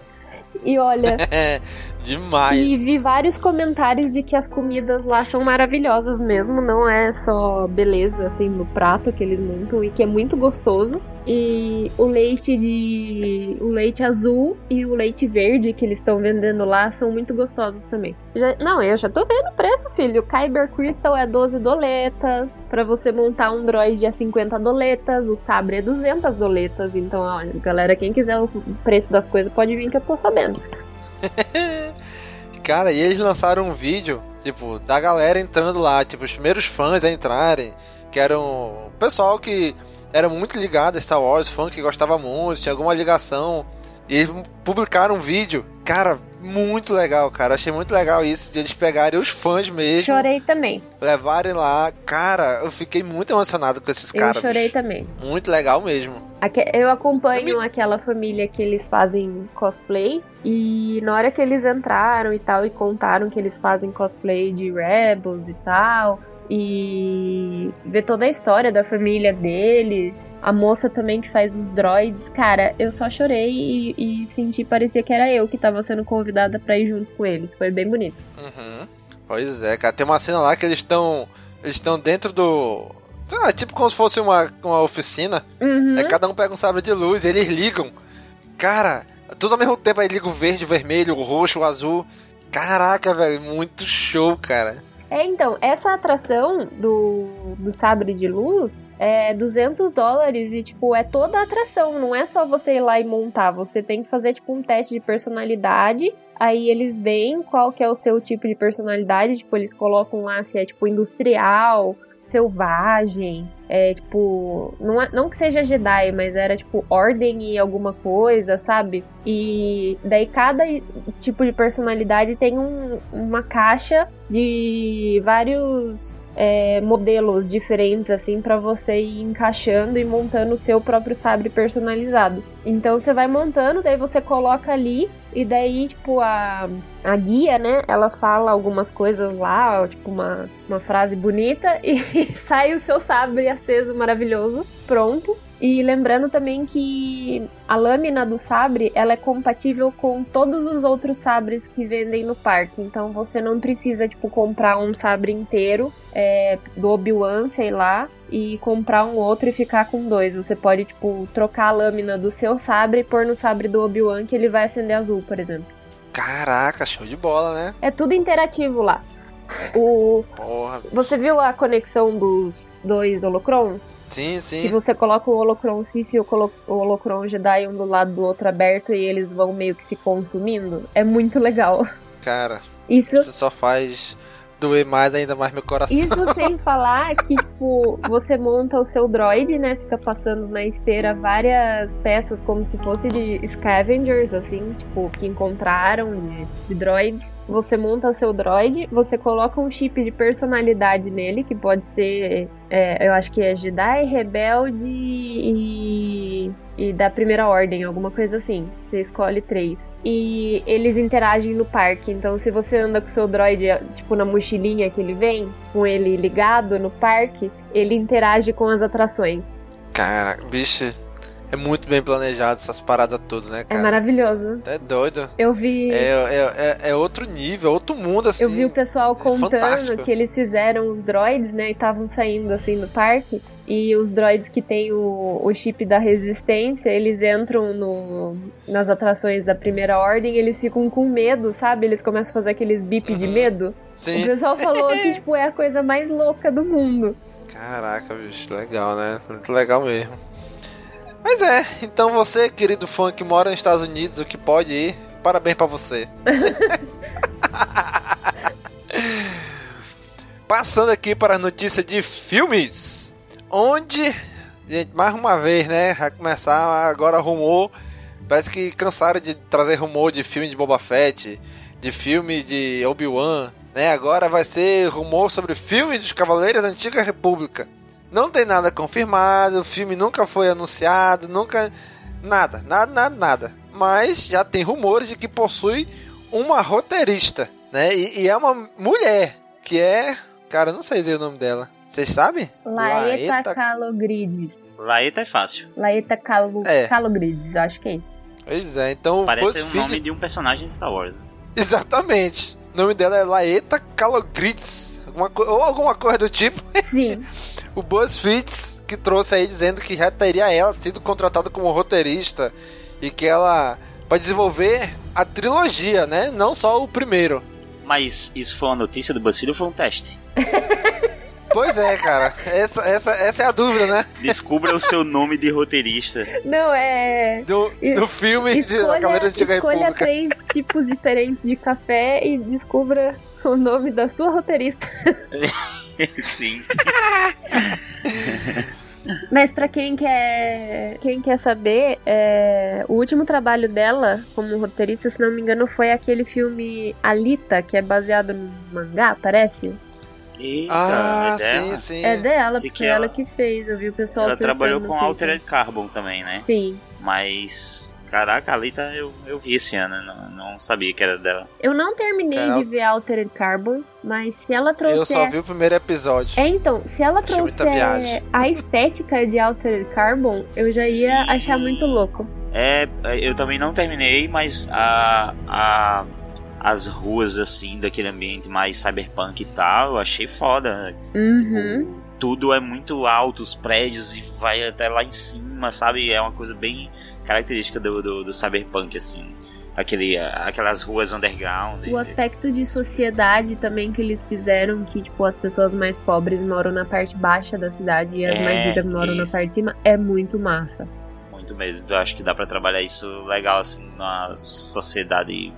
E olha, demais. E vi vários comentários de que as comidas lá são maravilhosas mesmo, não é só beleza assim no prato que eles montam e que é muito gostoso. E o leite de o leite azul e o leite verde que eles estão vendendo lá são muito gostosos também. Já- não, eu já tô vendo o preço, filho. O Kyber Crystal é 12 doletas, Pra você montar um droid é 50 doletas, o sabre é 200 doletas. Então, olha, galera, quem quiser o preço das coisas pode vir que eu tô sabendo. Cara, e eles lançaram um vídeo, tipo, da galera entrando lá, tipo, os primeiros fãs a entrarem, que eram o pessoal que era muito ligado a Star Wars, fã que gostava muito, tinha alguma ligação. E publicaram um vídeo, cara, muito legal, cara. Achei muito legal isso, de eles pegarem os fãs mesmo, Chorei também. levarem lá. Cara, eu fiquei muito emocionado com esses Eu caras. chorei bicho. também. Muito legal mesmo. Eu acompanho aquela família que eles fazem cosplay. E na hora que eles entraram e tal, e contaram que eles fazem cosplay de Rebels e tal. E ver toda a história da família deles. A moça também que faz os droids. Cara, eu só chorei e, e senti, parecia que era eu que tava sendo convidada pra ir junto com eles. Foi bem bonito. Uhum. Pois é, cara. Tem uma cena lá que eles estão. Eles estão dentro do. Sei lá, tipo como se fosse uma, uma oficina. Uhum. Aí cada um pega um sabre de luz e eles ligam. Cara, tudo ao mesmo tempo aí liga o verde, o vermelho, o roxo, o azul. Caraca, velho, muito show, cara. É, então, essa atração do, do sabre de luz é 200 dólares e, tipo, é toda a atração. Não é só você ir lá e montar. Você tem que fazer, tipo, um teste de personalidade. Aí eles veem qual que é o seu tipo de personalidade. Tipo, eles colocam lá se é, tipo, industrial, selvagem. É, tipo, não, é- não que seja Jedi, mas era, tipo, ordem e alguma coisa, sabe? E daí cada tipo de personalidade tem um- uma caixa de vários é, modelos diferentes, assim, pra você ir encaixando e montando o seu próprio sabre personalizado. Então você vai montando, daí você coloca ali, e daí, tipo, a, a guia, né, ela fala algumas coisas lá, tipo, uma, uma frase bonita, e sai o seu sabre aceso maravilhoso, pronto. E lembrando também que a lâmina do sabre, ela é compatível com todos os outros sabres que vendem no parque. Então você não precisa, tipo, comprar um sabre inteiro é, do Obi-Wan, sei lá, e comprar um outro e ficar com dois. Você pode, tipo, trocar a lâmina do seu sabre e pôr no sabre do Obi-Wan que ele vai acender azul, por exemplo. Caraca, show de bola, né? É tudo interativo lá. O... Porra. Você viu a conexão dos dois holocrons? Sim, Que sim. você coloca o Holocron Sith e o Holocron Jedi um do lado do outro aberto e eles vão meio que se consumindo. É muito legal. Cara, Isso isso só faz doer mais ainda mais meu coração. Isso sem falar que, tipo, você monta o seu droid, né? Fica passando na esteira várias peças como se fosse de scavengers, assim, tipo, que encontraram de, de droids. Você monta o seu droid, você coloca um chip de personalidade nele, que pode ser, é, eu acho que é Jedi, Rebelde e, e da Primeira Ordem, alguma coisa assim. Você escolhe três e eles interagem no parque. Então, se você anda com seu droid, tipo, na mochilinha que ele vem, com ele ligado no parque, ele interage com as atrações. Cara, bicho, é muito bem planejado essas paradas todas, né, É cara? maravilhoso. É doido. Eu vi. É, é, é, é outro nível, outro mundo, assim. Eu vi o pessoal contando fantástico. que eles fizeram os droids, né? E estavam saindo assim no parque. E os droids que tem o, o chip da resistência, eles entram no, nas atrações da primeira ordem, eles ficam com medo, sabe? Eles começam a fazer aqueles bip de Uhum. medo. Sim. O pessoal falou que, tipo, é a coisa mais louca do mundo. Caraca, bicho, legal, né? Muito legal mesmo. Mas é, então você, querido fã que mora nos Estados Unidos, o que pode ir, parabéns pra você. Passando aqui para a notícia de filmes, onde, gente, mais uma vez, né, vai começar agora rumor, parece que cansaram de trazer rumor de filme de Boba Fett, de filme de Obi-Wan, né, agora vai ser rumor sobre filmes dos Cavaleiros da Antiga República. Não tem nada confirmado, o filme nunca foi anunciado, nunca. Nada, nada, nada, nada. Mas já tem rumores de que possui uma roteirista, né? E, e é uma mulher, que é. Cara, eu não sei dizer o nome dela. Vocês sabem? Laeta, Laeta- Calogrides. Laeta é fácil. Laeta Calo... É. Calogrides, acho que é isso. Pois é, então. o Parece o BuzzFeed- nome de um personagem de Star Wars. Exatamente. O nome dela é Laeta Calogrids. Alguma co- Ou alguma coisa do tipo. Sim. o BuzzFeed que trouxe aí dizendo que já teria ela sido contratada como roteirista e que ela vai desenvolver a trilogia, né? Não só o primeiro. Mas isso foi uma notícia do BuzzFeed ou foi um teste? Pois é, cara. Essa, essa, essa é a dúvida, né? Descubra o seu nome de roteirista. Não, é. Do, do filme Escolha, Cavaleira da Antiga escolha República. três tipos diferentes de café e descubra o nome da sua roteirista. Sim. Mas pra quem quer, quem quer saber, é, o último trabalho dela como roteirista, se não me engano, foi aquele filme Alita, que é baseado no mangá, parece? Eita, Ah, é dela? sim, sim. É dela, porque que ela ela- que fez. Eu vi o pessoal Ela trabalhou com. Altered Carbon também, né? Sim. Mas, caraca, a Alita eu, eu vi esse ano, não, não sabia que era dela. Eu não terminei de ver Altered Carbon, mas se ela trouxer Eu só vi o primeiro episódio. É, então, se ela Achei trouxer a estética de Altered Carbon, eu já ia Sim. achar muito louco. É, eu também não terminei, mas a, a, as ruas, assim, daquele ambiente mais cyberpunk e tal, eu achei foda. Uhum. Tudo é muito alto, os prédios, e vai até lá em cima, sabe? É uma coisa bem característica do, do, do cyberpunk, assim. Aquele, aquelas ruas underground. O aspecto de sociedade também que eles fizeram, que tipo, as pessoas mais pobres moram na parte baixa da cidade e as É, mais ricas moram na isso. parte de cima, é muito massa. Muito mesmo. Eu acho que dá pra trabalhar isso legal, assim, na sociedade.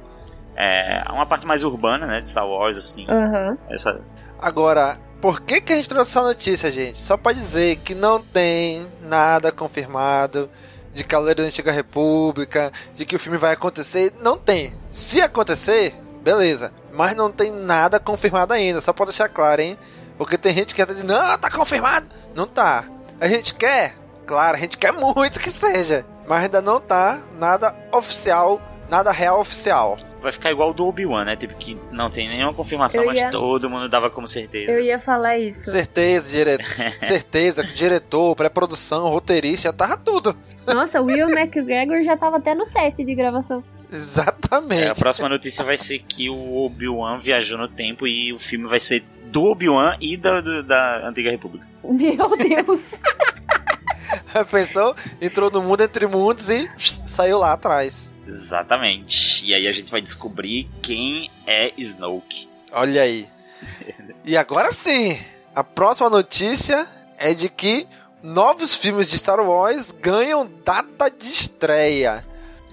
É uma parte mais urbana, né? De Star Wars, assim. Aham. Essa, Agora, por que, que a gente trouxe essa notícia, gente? Só pra dizer que não tem nada confirmado de Cavaleiro da Antiga República, de que o filme vai acontecer. Não tem. Se acontecer, beleza. Mas não tem nada confirmado ainda. Só pra deixar claro, hein? Porque tem gente que tá dizendo, não, tá confirmado. Não tá. A gente quer, claro, a gente quer muito que seja. Mas ainda não tá nada oficial, nada real oficial. Vai ficar igual o do Obi-Wan, né? Tipo, que não tem nenhuma confirmação, Eu mas ia- todo mundo dava como certeza. Eu ia falar isso. Certeza, dire... certeza, diretor, pré-produção, roteirista, já tava tudo. Nossa, o Will McGregor já tava até no set de gravação. Exatamente. É, a próxima notícia vai ser que o Obi-Wan viajou no tempo e o filme vai ser do Obi-Wan e da, do- da Antiga República. Meu Deus. Pensou? Entrou no mundo entre mundos e saiu lá atrás. Exatamente. E aí a gente vai descobrir quem é Snoke. Olha aí. E agora sim, a próxima notícia é de que novos filmes de Star Wars ganham data de estreia.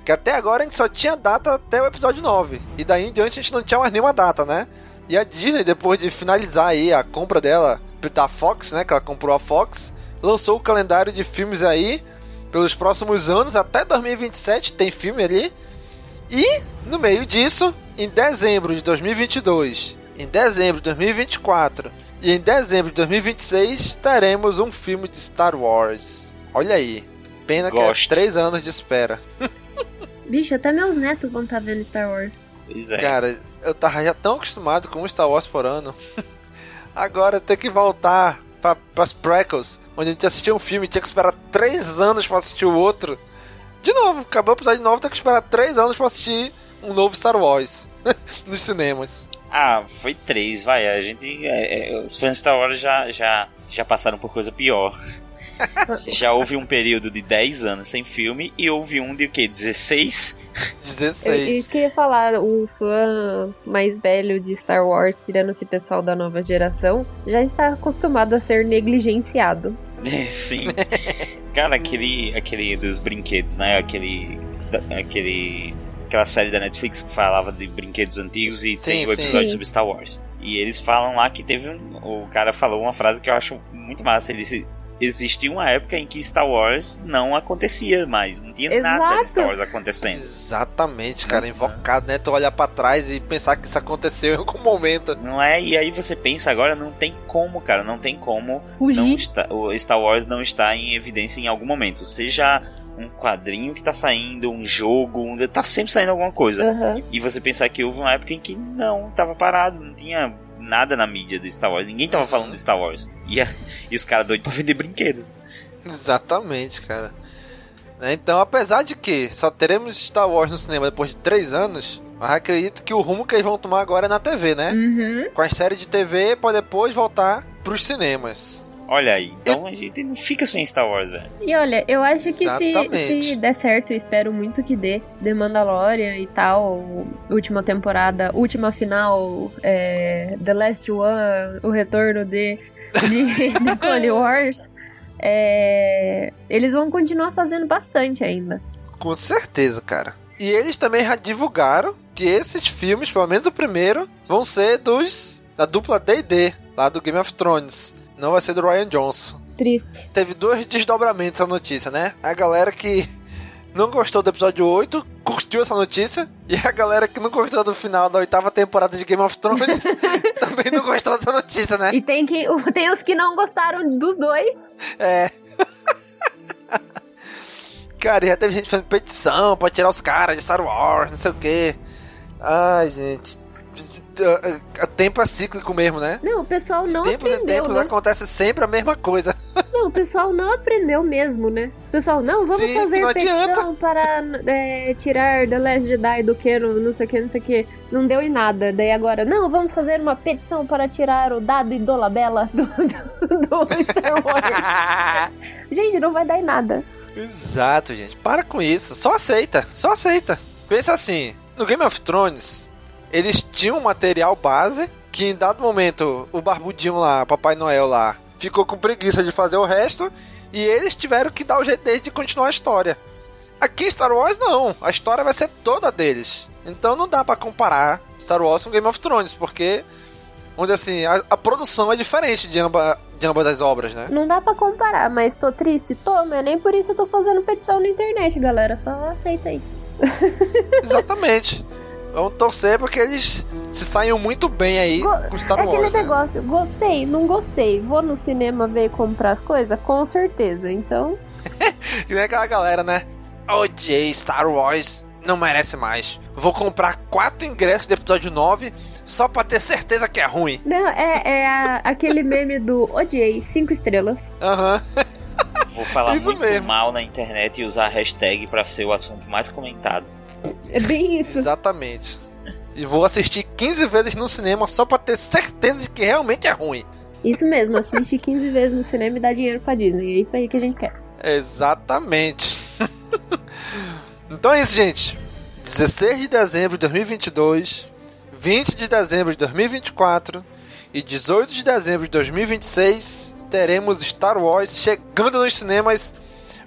Que até agora a gente só tinha data até o episódio 9. E daí em diante a gente não tinha mais nenhuma data, né? E a Disney, depois de finalizar aí a compra dela da Fox, né, que ela comprou a Fox, lançou o calendário de filmes aí pelos próximos anos, até 2027 tem filme ali. E no meio disso, em dezembro de 2022, em dezembro de 2024 e em dezembro de 2026 teremos um filme de Star Wars. Olha aí, pena Gosto. que é três anos de espera. Bicho, até meus netos vão estar vendo Star Wars. Pois é. Cara, eu tava já tão acostumado com um Star Wars por ano. Agora ter que voltar para as prequels, onde a gente assistia um filme e tinha que esperar três anos para assistir o outro. De novo, acabou o episódio novo, tem que esperar três anos para assistir um novo Star Wars nos cinemas. Ah, foi três, vai. A gente. é, é, os fãs de Star Wars já, já, já passaram por coisa pior. já houve um período de 10 anos sem filme e houve um de o quê? 16? Eu, 16. isso que ia falar, o fã mais velho de Star Wars, tirando esse pessoal da nova geração, já está acostumado a ser negligenciado. É, Sim. Cara, aquele, aquele dos brinquedos, né? Aquele. aquele aquela série da Netflix que falava de brinquedos antigos e Sim, tem o sim. episódio Sim. sobre Star Wars. E eles falam lá que teve um. O cara falou uma frase que eu acho muito massa. Ele disse. Existia uma época em que Star Wars não acontecia mais. Não tinha nada de Exato. Star Wars acontecendo. Exatamente, cara, Uhum. invocado, né? Tu olhar pra trás e pensar que isso aconteceu em algum momento. Não é? E aí você pensa agora, não tem como, cara. Não tem como não está, o Star Wars não está em evidência em algum momento. Seja um quadrinho que tá saindo, um jogo, um, tá sempre saindo alguma coisa. Aham. E você pensar que houve uma época em que não, tava parado, não tinha nada na mídia de Star Wars. Ninguém tava Uhum. falando de Star Wars. E, a- e os caras doidos pra vender brinquedo. Exatamente, cara. Né, Então, apesar de que só teremos Star Wars no cinema depois de três anos, eu acredito que o rumo que eles vão tomar agora é na TV, né? Uhum. Com as séries de TV, pra depois voltar pros cinemas. Olha aí, então a gente não fica sem Star Wars, velho. E olha, eu acho que se, se der certo, eu espero muito que dê. The Mandalorian e tal, última temporada, última final, é, The Last One, o retorno de, de, de Clone Wars. é, eles vão continuar fazendo bastante ainda. Com certeza, cara. E eles também já divulgaram que esses filmes, pelo menos o primeiro, vão ser dos da dupla D&D, lá do Game of Thrones. Não vai ser do Ryan Johnson. Triste. Teve dois desdobramentos a notícia, né? A galera que não gostou do episódio 8 curtiu essa notícia. E a galera que não gostou do final da oitava temporada de Game of Thrones também não gostou dessa notícia, né? E tem, que, tem os que não gostaram dos dois. É. Cara, já teve gente fazendo petição pra tirar os caras de Star Wars, não sei o quê. Ai, gente. Tempo é cíclico mesmo, né? Não, o pessoal não De tempos em aprendeu, tempos né? acontece sempre a mesma coisa. Não, o pessoal não aprendeu mesmo, né? O pessoal, não, vamos Sim, fazer não petição adianta. para é, tirar The Last Jedi do que, no, não sei o que, não sei o que. Não deu em nada. Daí agora, não, vamos fazer uma petição para tirar o dado e Dolabella do, do, do Star Wars. Gente, não vai dar em nada. Exato, gente. Para com isso. Só aceita. Só aceita. Pensa assim: no Game of Thrones, eles tinham material base que em dado momento o barbudinho lá, Papai Noel lá, ficou com preguiça de fazer o resto e eles tiveram que dar o jeito deles de continuar a história. Aqui em Star Wars não, a história vai ser toda deles. Então não dá pra comparar Star Wars com Game of Thrones, porque onde assim, a, a produção é diferente de, amba, de ambas as obras, né? Não dá pra comparar, mas tô triste? Tô, mas nem por isso eu tô fazendo petição na internet, galera. Só aceita aí. Exatamente. Vamos torcer porque eles se saiam muito bem aí Go- com Star é aquele Wars. né? negócio, gostei, não gostei. Vou no cinema ver e comprar as coisas? Com certeza. Então, Que nem aquela galera, né? Odiei Star Wars, não merece mais. Vou comprar quatro ingressos do episódio 9 só pra ter certeza que é ruim. não, é, é a- aquele meme do odiei, cinco estrelas. Aham. Vou falar Isso muito mesmo. mal na internet e usar a hashtag pra ser o assunto mais comentado. É bem isso. Exatamente. E vou assistir 15 vezes no cinema só pra ter certeza de que realmente é ruim. Isso mesmo, assiste 15 vezes no cinema e dá dinheiro pra Disney. É isso aí que a gente quer. Exatamente. então é isso, gente. 16 de dezembro de 2022, 20 de dezembro de 2024 e 18 de dezembro de 2026 teremos Star Wars chegando nos cinemas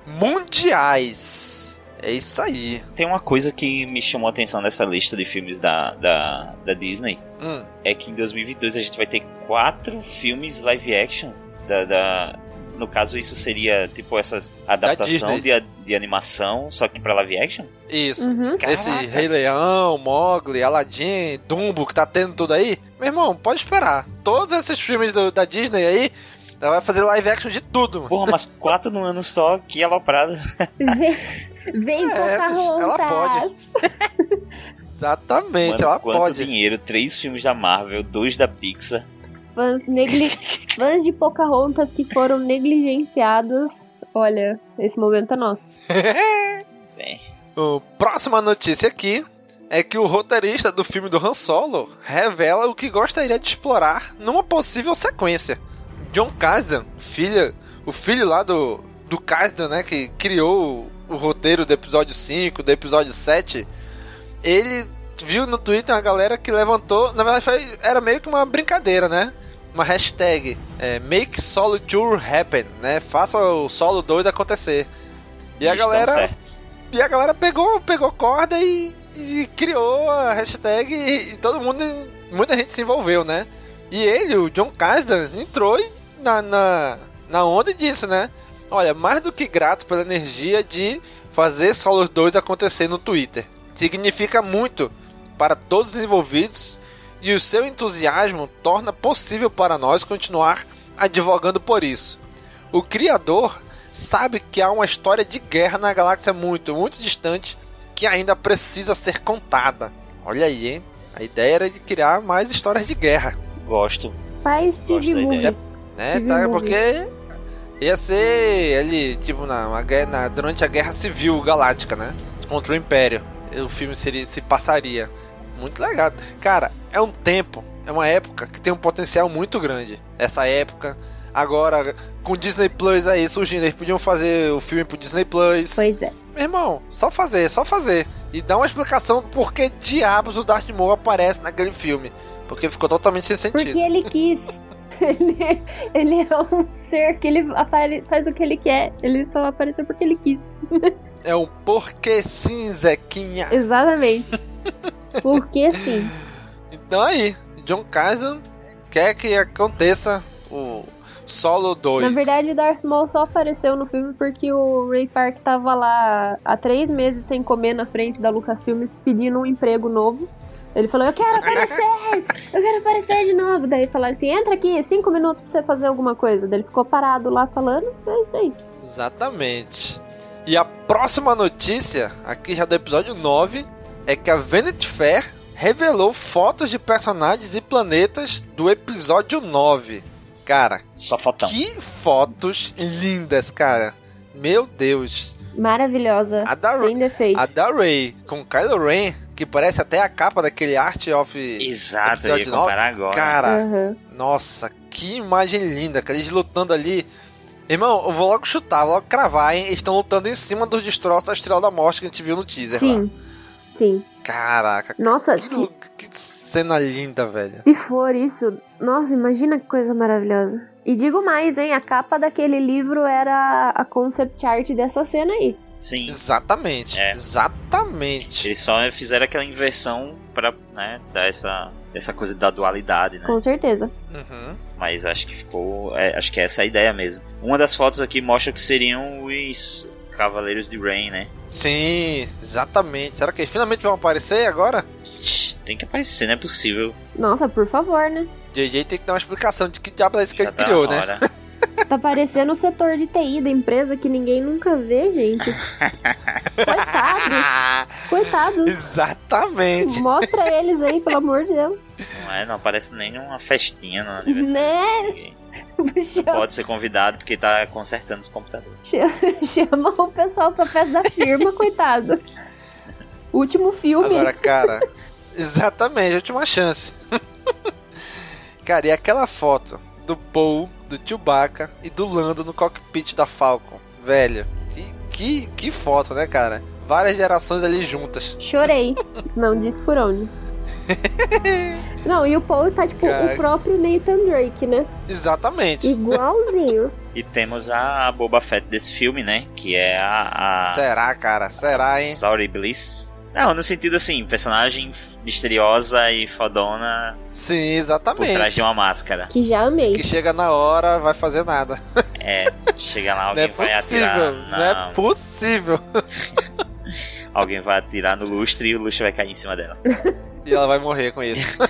mundiais. É isso aí. Tem uma coisa que me chamou a atenção nessa lista de filmes da, da, da Disney. Hum. É que em 2022 a gente vai ter quatro filmes live action da, da no caso, isso seria tipo essa adaptação de, de animação, só que pra live action? Isso. Uhum. Esse Rei Leão, Mogli, Aladdin, Dumbo que tá tendo tudo aí. Meu irmão, pode esperar. Todos esses filmes do, da Disney aí, ela vai fazer live action de tudo. Mano. Porra, mas quatro no ano só, que aloprada. Vem, É, Pocahontas. ela pode. Exatamente, Mano, ela quanto pode. dinheiro, três filmes da Marvel, dois da Pixar. Fãs, negli... Fãs de Pocahontas que foram negligenciados. Olha, esse momento é nosso. Zé. O próxima notícia aqui é que o roteirista do filme do Han Solo revela o que gostaria de explorar numa possível sequência. John Kasdan, filha, o filho lá do, do Kasdan, né, que criou o, roteiro do episódio 5, do episódio 7, ele viu no Twitter uma galera que levantou, na verdade foi, era meio que uma brincadeira, né? Uma hashtag, é, Make Solo Tour Happen, né? Faça o Solo 2 acontecer. E a galera e a galera pegou, pegou corda e, e criou a hashtag e, e todo mundo, muita gente se envolveu, né? E ele, o John Kasdan, entrou na, na, na onda disso, né? Olha, mais do que grato pela energia de fazer Solos 2 acontecer no Twitter. Significa muito para todos os envolvidos e o seu entusiasmo torna possível para nós continuar advogando por isso. O criador sabe que há uma história de guerra na galáxia muito, muito distante que ainda precisa ser contada. Olha aí, hein? A ideia era de criar mais histórias de guerra, Gosto. Faz TV da ideia. Movies. né? Tive Tá, porque ia ser ali, tipo, na, uma na- durante a Guerra Civil Galáctica, né? Contra o Império. O filme seria, se passaria. Muito legal. Cara, é um tempo, é uma época que tem um potencial muito grande. Essa época. Agora, com Disney Plus aí surgindo, eles podiam fazer o filme pro Disney Plus. Pois é. Meu irmão, só fazer, só fazer. E dar uma explicação do porquê diabos o Darth Maul aparece naquele filme. Porque ficou totalmente sem sentido. Porque ele quis. Ele, ele é um ser que ele faz o que ele quer. Ele só apareceu porque ele quis. É um porquê sim, Zequinha. Exatamente. Porque sim. Então aí, John Kaiser quer que aconteça o Solo 2. Na verdade, o Darth Maul só apareceu no filme porque o Ray Park tava lá há três meses sem comer na frente da Lucasfilm pedindo um emprego novo. Ele falou, eu quero aparecer! Eu quero aparecer de novo! Daí falaram assim, entra aqui, cinco minutos pra você fazer alguma coisa. Daí ele ficou parado lá falando, é isso aí. Exatamente. E a próxima notícia, aqui já do episódio 9, é que a Vanity Fair revelou fotos de personagens e planetas do episódio 9. Cara, Só fotão. que fotos lindas, cara. Meu Deus. Maravilhosa, A da, sem defeito. a da Ray com Kylo Ren, que parece até a capa daquele Art of Exato, eu ia comparar agora. Cara, Aham. nossa, que imagem linda, cara. Eles lutando ali. Irmão, eu vou logo chutar, vou logo cravar, hein? Eles estão lutando em cima dos destroços da Estrela da Morte que a gente viu no teaser lá. Sim, sim. Caraca, Nossa, que, se, que cena linda, velho. se for isso, nossa, imagina que coisa maravilhosa. E digo mais, hein? A capa daquele livro era a concept art dessa cena aí. Sim. Exatamente, É. exatamente. Eles só fizeram aquela inversão pra né, dar essa, essa coisa da dualidade, né? Com certeza. Uhum. Mas acho que ficou. é, acho que essa é a ideia mesmo. Uma das fotos aqui mostra que seriam os Cavaleiros de Rain, né? Sim, exatamente. Será que eles finalmente vão aparecer agora? Tem que aparecer, não é possível. Nossa, por favor, né? JJ tem que dar uma explicação de que diabo é esse que Já ele tá criou, né? Tá parecendo o setor de TI da empresa que ninguém nunca vê, gente. Coitados. Coitados. Exatamente. Mostra eles aí, pelo amor de Deus. Não é, não aparece nem numa festinha no aniversário. Né? pode ser convidado porque tá consertando os computadores. chama o pessoal pra festa da firma, coitado. Último filme. Agora, cara, exatamente, última chance. cara, e aquela foto do Paul, do Chewbacca e do Lando no cockpit da Falcon, velho. Que, que, que foto, né, cara? Várias gerações ali juntas. Chorei. Não disse por onde. Não, e o Paul tá tipo Cara. o próprio Nathan Drake, né? Exatamente. Igualzinho. E temos a Boba Fett desse filme, né? Que é a. a Será, cara? Será, hein? Sorry Bliss. Não, no sentido assim, personagem misteriosa e fodona Sim, por exatamente. trás de uma máscara. que já amei. Que chega na hora, vai fazer nada. É, chega lá, Não alguém é vai possível. atirar. Não é possível. Alguém vai atirar no lustre e o lustre vai cair em cima dela. E ela vai morrer com isso.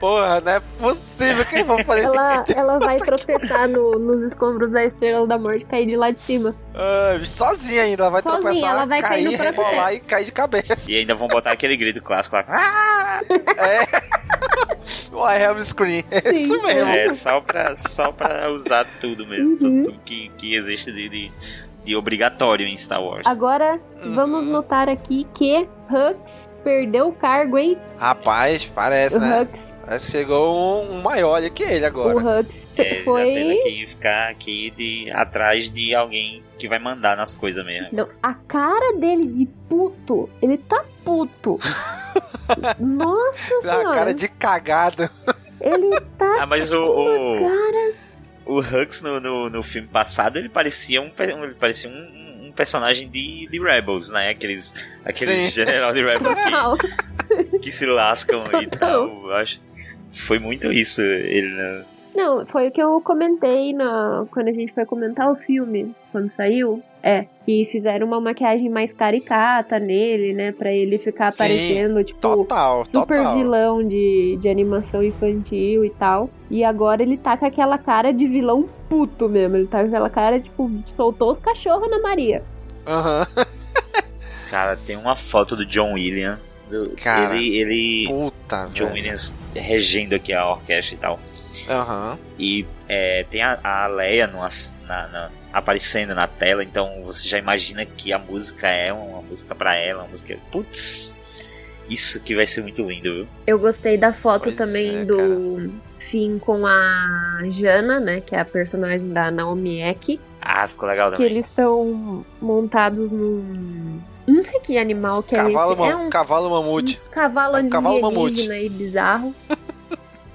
Porra, não é possível. Quem vai fazer isso? Ela, ela vai tropeçar no- nos escombros da Estrela da Morte e cair de lá de cima. Ah, sozinha ainda, ela vai Sozinha, tropeçar, ela vai cair cair, rebolar e cair de cabeça. E ainda vão botar aquele grito clássico lá. É. O I have screen. É Sim. isso mesmo. É, só pra, só pra usar tudo mesmo. Uhum. Tudo, tudo que, que existe de, de, de obrigatório em Star Wars. Agora, Uhum. vamos notar aqui que Hux perdeu o cargo, hein? Rapaz, parece, O né? Hux, que chegou um, maior ali que ele agora. o Hux É, ele foi. já teve que ficar aqui de, atrás de alguém que vai mandar nas coisas mesmo. Não, a cara dele de puto, ele tá puto. Nossa A senhora. cara de cagado. Ele tá Ah, mas o, o, cara. o Hux no, no, no filme passado, ele parecia um, ele parecia um, personagem de, de Rebels, né? Aqueles, aqueles Sim. general de Rebels que, que se lascam e Total. tal. Eu acho. Foi muito isso, ele né? Não, foi o que eu comentei na, quando a gente foi comentar o filme, quando saiu. É, que fizeram uma maquiagem mais caricata nele, né? Pra ele ficar Sim, parecendo, tipo, Total, super total. vilão de, de animação infantil e tal. E agora ele tá com aquela cara de vilão puto mesmo. Ele tá com aquela cara, tipo, soltou os cachorros na Maria. Aham. Cara, tem uma foto do John Williams. do- Cara. ele, ele Puta, John velho. Williams regendo aqui a orquestra e tal. Aham. E é, tem a, a Leia no, na- na- aparecendo na tela, então você já imagina que a música é uma música pra ela, uma música. Putz, isso que vai ser muito lindo, viu? Eu gostei da foto Pois também é, do Finn com a Jana, né? Que é a personagem da Naomi Eki. Ah, ficou legal Que também. eles estão montados num. Não sei que animal que Cavalo, é esse. É um, cavalo mamute. um cavalo É um cavalo alienígena aí bizarro.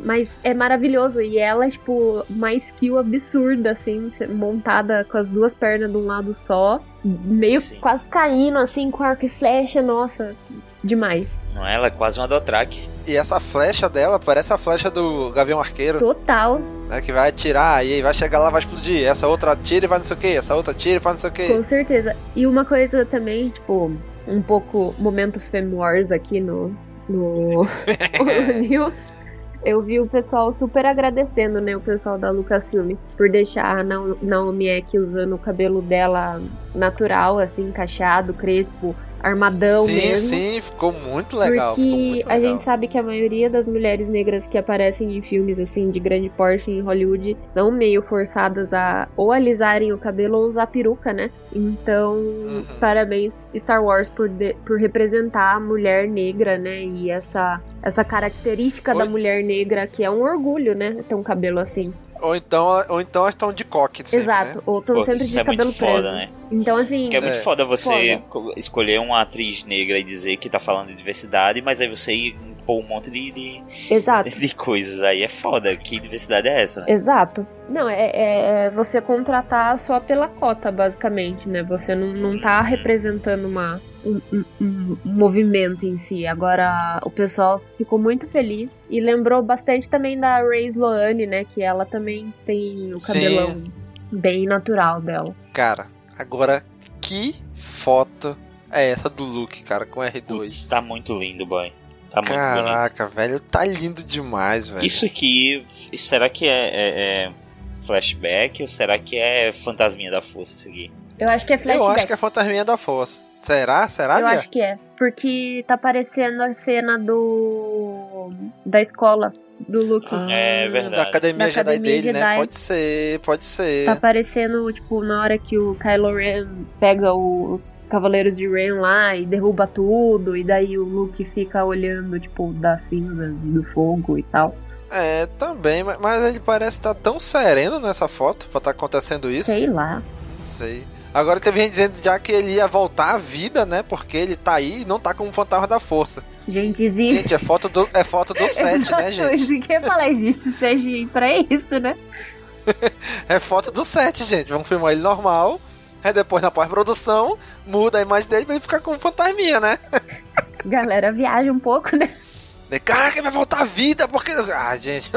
Mas é maravilhoso. E ela, tipo, uma skill absurda, assim, montada com as duas pernas de um lado só. Meio Sim. quase caindo, assim, com arco e flecha. Nossa, demais. Não é? Ela é quase uma Dothraki. E essa flecha dela parece a flecha do Gavião Arqueiro, Total. né? Que vai atirar e aí vai chegar lá vai explodir. Essa outra atira e vai não sei o que. Essa outra atira e faz não sei o que. Com certeza. E uma coisa também, tipo, um pouco momento Fem Wars aqui no, no, News. Eu vi o pessoal super agradecendo, né? O pessoal da Lucasfilm por deixar a Nao- Naomi Ek usando o cabelo dela natural, assim, encaixado, crespo, armadão sim, mesmo. sim, ficou muito legal. Porque muito a legal. gente sabe que a maioria das mulheres negras que aparecem em filmes assim de grande porte em Hollywood são meio forçadas a ou alisarem o cabelo ou usar peruca, né? Então, Uhum. parabéns Star Wars por, de- por representar a mulher negra, né? E essa essa característica da Oi? mulher negra que é um orgulho, né? Ter um cabelo assim. Ou então, ou então elas estão de coque. sempre, Exato. né? Ou estão sempre de é cabelo muito foda, preso. né? Então, assim, Que é muito É. foda você Foda. co- escolher uma atriz negra e dizer que tá falando de diversidade, mas aí você ir pôr um monte de, de, exato. de coisas aí. É foda. Que diversidade é essa, né? Exato. Não, é, é- é você contratar só pela cota, basicamente, né? Você não, não tá representando uma, um, um- um movimento em si. Agora, o pessoal ficou muito feliz e lembrou bastante também da Ray Sloane, né? Que ela também tem o Sim. cabelão bem natural dela. Cara, agora que foto é essa do Luke, cara, com R2? Putz, tá muito lindo, boy. Tá muito bonito. Caraca, velho, tá lindo demais, velho. Isso aqui, será que é, é- é flashback ou será que é fantasminha da força isso aqui? Eu acho que é Eu flashback. acho que é Fantasminha da Força. Será? Será, Eu Bia? acho que é. Porque tá parecendo a cena do. da escola do Luke. Ah, É verdade. Da Academia Da Jedi Academia dele, né? Jedi. Pode ser, pode ser. Tá parecendo, tipo, na hora que o Kylo Ren pega os Cavaleiros de Ren lá e derruba tudo, e daí o Luke fica olhando, tipo, das cinzas do fogo e tal. É, também, mas- mas ele parece estar tão sereno nessa foto pra estar acontecendo isso. Sei lá. Não sei. Agora teve gente dizendo já que ele ia voltar à vida, né? Porque ele tá aí e não tá como fantasma da força. Gente, existe. Gente, é foto do, é foto do set, né, gente? Isso que eu ia falar, existe CGI pra isso, né? É foto do set, gente. Vamos filmar ele normal. Aí depois na pós-produção, muda a imagem dele pra ele ficar com fantasminha, né? Galera viaja um pouco, né? Caraca, vai voltar a vida, porque. Ah, gente.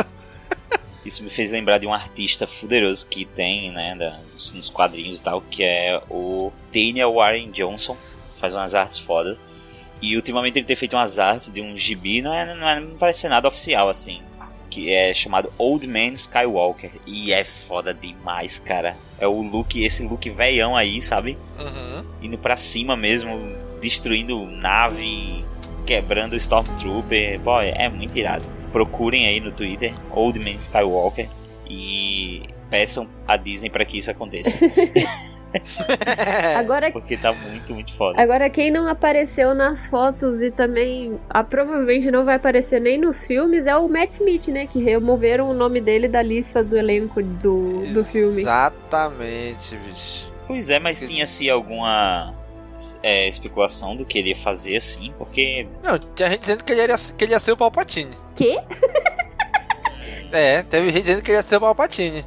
Isso me fez lembrar de um artista fuderoso que tem, né, da- nos quadrinhos e tal, que é o Daniel Warren Johnson. Faz umas artes fodas. E ultimamente ele tem feito umas artes de um gibi, não, é, não, é, não parece ser nada oficial assim. Que é chamado Old Man Skywalker. E é foda demais, cara. É o look, esse look veião aí, sabe? Uhum. Indo pra cima mesmo, destruindo nave, quebrando Stormtrooper. Pô, é muito irado. Procurem aí no Twitter, Old Man Skywalker, e peçam a Disney pra que isso aconteça. Agora, Porque tá muito, muito foda. agora, quem não apareceu nas fotos e também ah, provavelmente não vai aparecer nem nos filmes é o Matt Smith, né? Que removeram o nome dele da lista do elenco do, do filme. Exatamente, bicho. Pois é, mas tinha-se alguma é, especulação do que ele ia fazer assim, porque Não, tinha gente dizendo que ele, ia, que ele ia ser o Palpatine. Quê? É, teve gente dizendo que ele ia ser o Palpatine.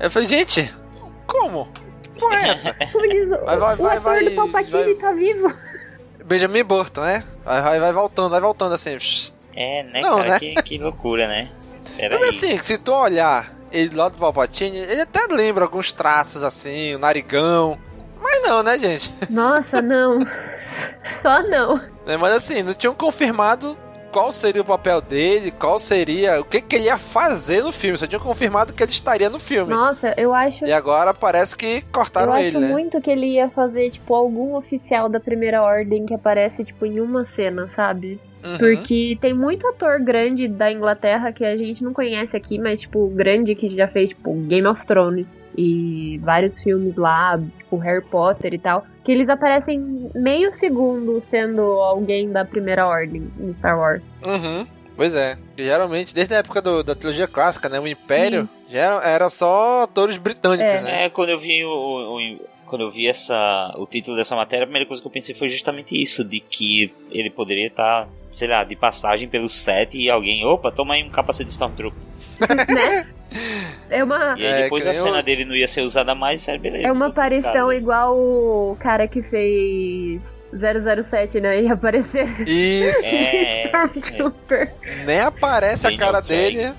Eu falei, gente, como? Porra é essa? Como diz, o- Vai, vai, o vai, ator vai, do Palpatine vai. tá vivo. Benjamin Burton, né? Vai, vai, vai voltando, vai voltando assim. é, né, Não, cara, né? Que, que loucura, né? Peraí. Mas assim, se tu olhar ele lá do Palpatine, ele até lembra alguns traços assim, o narigão. Mas não, né, gente? Nossa, não. Só não. Né, Mas assim, não tinham confirmado qual seria o papel dele, qual seria, o que, que ele ia fazer no filme. Só tinham confirmado que ele estaria no filme. Nossa, eu acho. E agora parece que Eu cortaram acho ele, né? muito que ele ia fazer, tipo, algum oficial da primeira ordem que aparece, tipo, em uma cena, sabe? Uhum. Porque tem muito ator grande da Inglaterra que a gente não conhece aqui, mas, tipo, grande que já fez, tipo, Game of Thrones e vários filmes lá, tipo, Harry Potter e tal, que eles aparecem meio segundo sendo alguém da primeira ordem em Star Wars. Uhum. Pois é. Geralmente, desde a época do- da trilogia clássica, né? O Império já era, era só atores britânicos, É. né? É, quando eu vi o, o- o- quando eu vi essa o título dessa matéria, a primeira coisa que eu pensei foi justamente isso, de que ele poderia estar, sei lá, de passagem pelo set e alguém, opa, toma aí um capacete de Stormtrooper. né? É uma, E aí É, depois que a cena o- dele não ia ser usada mais, sério, beleza. é uma aparição igual o cara que fez 007, né? Ia aparecer Isso. É, é. Stormtrooper. Nem aparece a Daniel cara Craig. dele.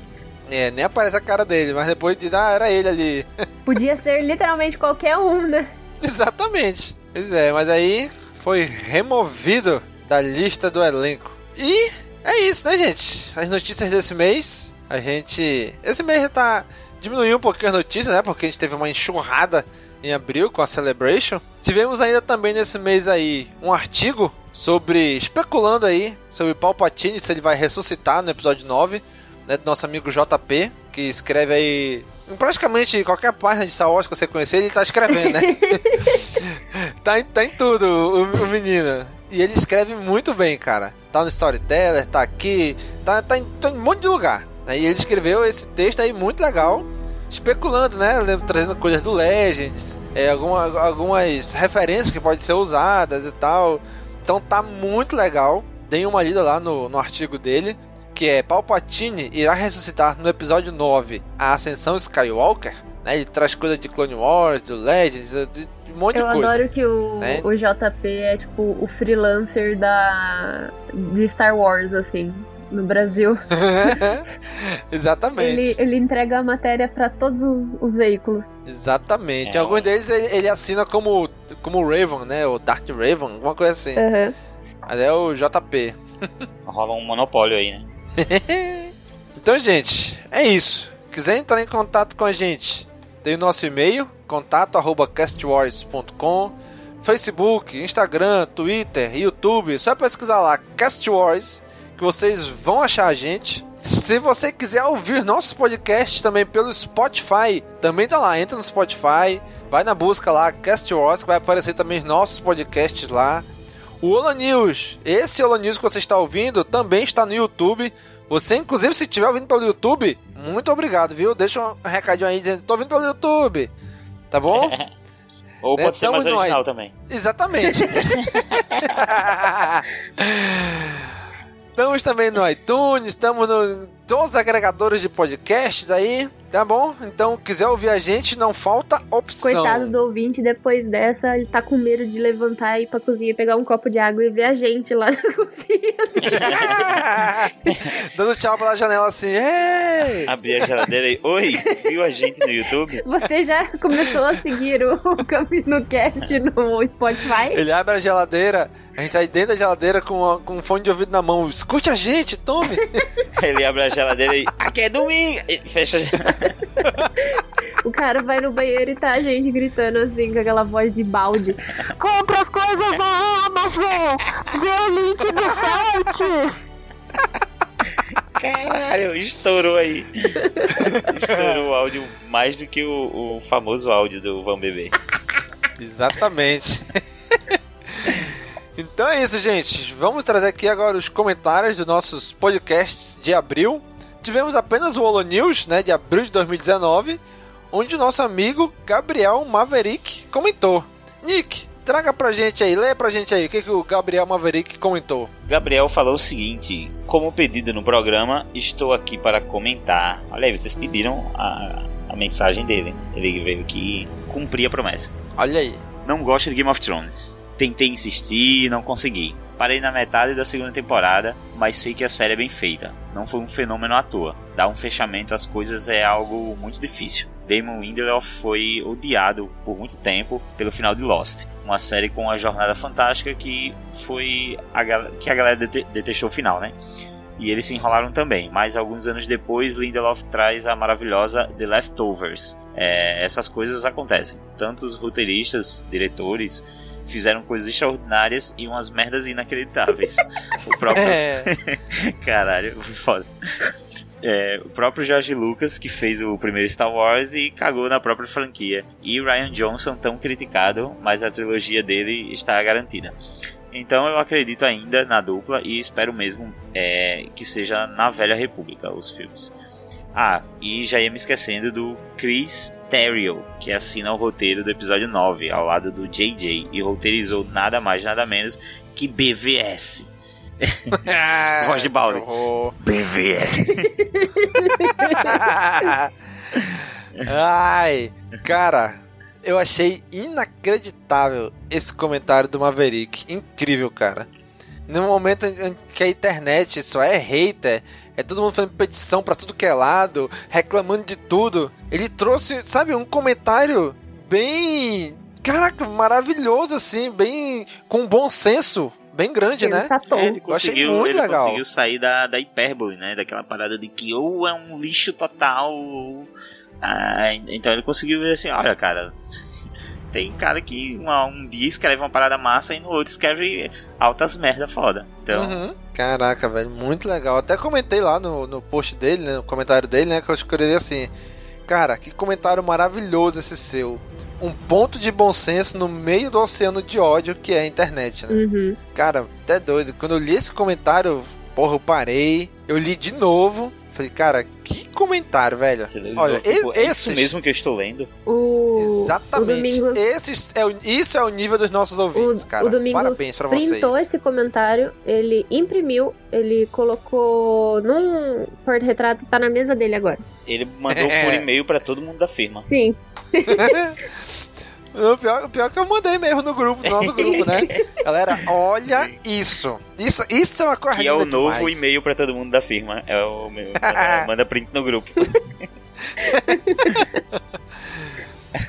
É, nem aparece a cara dele, mas depois diz, ah, era ele ali. Podia ser literalmente qualquer um, né? Exatamente. Pois é, mas aí foi removido da lista do elenco. E é isso, né, gente? As notícias desse mês, a gente. Esse mês já tá. Diminuiu um pouquinho as notícias, né? Porque a gente teve uma enxurrada em abril com a Celebration. Tivemos ainda também nesse mês aí um artigo sobre. especulando aí sobre Palpatine, se ele vai ressuscitar no episódio 9, né? Do nosso amigo JP, que escreve aí. Em praticamente qualquer página de Star Wars que você conhecer, ele tá escrevendo, né? tá, em, tá em tudo o, o menino. E ele escreve muito bem, cara. Tá no Storyteller, tá aqui, tá, tá, em, tá em um monte de lugar. E ele escreveu esse texto aí muito legal, especulando, né? Trazendo coisas do Legends, é, alguma, algumas referências que podem ser usadas e tal. Então tá muito legal. Deem uma lida lá no, no artigo dele. Que é Palpatine irá ressuscitar no episódio 9 a Ascensão Skywalker. Né? Ele traz coisa de Clone Wars, do Legends, de, um monte Eu de coisa. adoro que o, né? o JP é tipo o freelancer da de Star Wars, assim, no Brasil. Exatamente. Ele, ele entrega a matéria pra todos os, os veículos. Exatamente. É, Alguns deles ele, ele assina como, como Raven, né? O Dark Raven, alguma coisa assim. Aham. Mas é o JP. Rola um monopólio aí, né? Então, gente, é isso. Quiser entrar em contato com a gente, tem o nosso e-mail, contato@castwars.com, Facebook, Instagram, Twitter, YouTube, só pesquisar lá Cast Wars que vocês vão achar a gente. Se você quiser ouvir nossos podcasts também pelo Spotify, também tá lá, entra no Spotify, vai na busca lá Cast Wars que vai aparecer também os nossos podcasts lá. O Ola News, esse Ola News que você está ouvindo, também está no YouTube. Você, inclusive, se estiver ouvindo pelo YouTube, muito obrigado, viu? Deixa um recadinho aí dizendo, tô ouvindo pelo YouTube. Tá bom? Ou pode ser mais original ai- também. Exatamente. Estamos também no iTunes, estamos no todos os agregadores de podcasts aí, tá bom? Então, quiser ouvir a gente, não falta opção. Coitado do ouvinte, depois dessa, ele tá com medo de levantar e ir pra cozinha, pegar um copo de água e ver a gente lá na cozinha. Dando tchau pela janela assim, ei! Abrir a geladeira e, oi, viu a gente no YouTube? Você já começou a seguir o Camino Cast no Spotify? Ele abre a geladeira, a gente sai dentro da geladeira com, com um fone de ouvido na mão. Escute a gente, tome! Ele abre a geladeira e, aqui é domingo! E fecha a geladeira. O cara vai no banheiro e tá a gente gritando assim, com aquela voz de balde. Compra as coisas na Amazon! Vê o link do site! Caralho, estourou aí. Estourou o áudio mais do que o, o famoso áudio do Vão Beber. Exatamente. Então é isso, gente. Vamos trazer aqui agora os comentários dos nossos podcasts de abril. Tivemos apenas o Holo News, né, de abril de 2019, onde o nosso amigo Gabriel Maverick comentou. Nick, traga pra gente aí, lê pra gente aí o que, que o Gabriel Maverick comentou. Gabriel falou o seguinte: Como pedido no programa, estou aqui para comentar. Olha aí, vocês pediram a, a mensagem dele. Ele veio aqui cumprir a promessa. Olha aí. Não gosto de Game of Thrones. Tentei insistir e não consegui. Parei na metade da segunda temporada, mas sei que a série é bem feita. Não foi um fenômeno à toa. Dar um fechamento às coisas é algo muito difícil. Damon Lindelof foi odiado por muito tempo pelo final de Lost, uma série com uma jornada fantástica que foi a, que a galera dete detestou o final, né? E eles se enrolaram também, mas alguns anos depois Lindelof traz a maravilhosa The Leftovers. É, essas coisas acontecem. Tanto os roteiristas, diretores, fizeram coisas extraordinárias e umas merdas inacreditáveis. o próprio. É. Caralho, foi foda. É, o próprio George Lucas, que fez o primeiro Star Wars e cagou na própria franquia. E Ryan Johnson, tão criticado, mas a trilogia dele está garantida. Então eu acredito ainda na dupla e espero mesmo é, que seja na Velha República os filmes. Ah, e já ia me esquecendo do Chris Terrio, que assina o roteiro do episódio 9, ao lado do JJ, e roteirizou nada mais nada menos que BVS. Voz de balde. BVS. Ai, cara, eu achei inacreditável esse comentário do Maverick. Incrível, cara. No momento em que a internet só é hater, é todo mundo fazendo petição pra tudo que é lado, reclamando de tudo. Ele trouxe, sabe, um comentário bem. Caraca, maravilhoso, assim, bem. com bom senso. Bem grande, né? É, ele conseguiu, muito ele legal. conseguiu sair da, da hipérbole, né? Daquela parada de que ou é um lixo total. Ou... Ah, então ele conseguiu ver assim: olha, cara, tem cara que uma, um dia escreve uma parada massa e no outro escreve altas merda foda. Então. Uhum. Caraca, velho, muito legal. Até comentei lá no, no post dele, né, no comentário dele, né? Que eu escrevi assim. Cara, que comentário maravilhoso esse seu. Um ponto de bom senso no meio do oceano de ódio que é a internet, né? Uhum. Cara, até doido. Quando eu li esse comentário, porra, eu parei, eu li de novo. Falei, cara, que comentário, velho. Olha, tipo, é isso mesmo que eu estou lendo. O... Exatamente. O Domingos... Esses é o... Isso é o nível dos nossos ouvintes, o, cara. O Domingos Parabéns pra vocês. printou esse comentário, ele imprimiu, ele colocou num porta-retrato, tá na mesa dele agora. Ele mandou É. por e-mail pra todo mundo da firma. Sim. O pior, o pior é que eu mandei mesmo no grupo, no nosso grupo, né? Galera, olha isso. Isso, isso é uma coisa Que é o novo demais. e-mail pra todo mundo da firma. É o meu. Manda, manda print no grupo.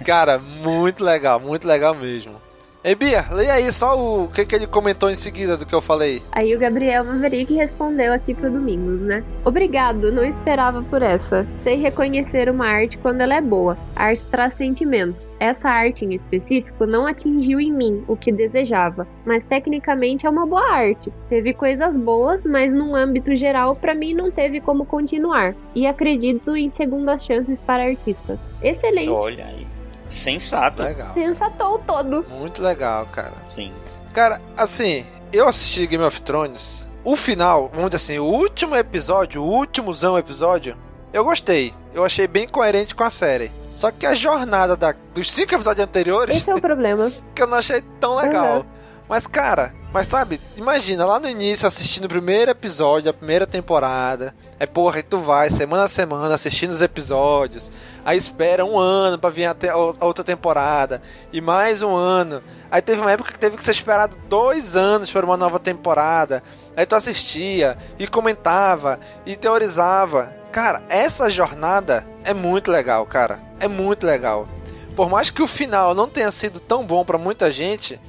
Cara, muito legal, muito legal mesmo. Ei, Bia, leia aí só o que, que ele comentou em seguida do que eu falei. Aí o Gabriel Maverick respondeu aqui pro Domingos, né? Obrigado, não esperava por essa. Sei reconhecer uma arte quando ela é boa. A arte traz sentimentos. Essa arte em específico não atingiu em mim o que desejava, mas tecnicamente é uma boa arte. Teve coisas boas, mas num âmbito geral, pra mim não teve como continuar. E acredito em segundas chances para artistas. Excelente. Olha aí. Sensato. Legal. Sensatou todo. Muito legal, cara. Sim. Cara, assim, eu assisti Game of Thrones. O final, vamos dizer assim, o último episódio, o últimozão episódio, eu gostei. Eu achei bem coerente com a série. Só que a jornada da- dos cinco episódios anteriores, Esse é o problema. que eu não achei tão legal. Uhum. Mas, cara, Mas sabe, imagina lá no início assistindo o primeiro episódio da primeira temporada. É porra, tu vai semana a semana assistindo os episódios. Aí espera um ano para vir até a outra temporada. E mais um ano. Aí teve uma época que teve que ser esperado dois anos para uma nova temporada. Aí tu assistia e comentava e teorizava. Cara, essa jornada é muito legal, cara. É muito legal. Por mais que o final não tenha sido tão bom para muita gente,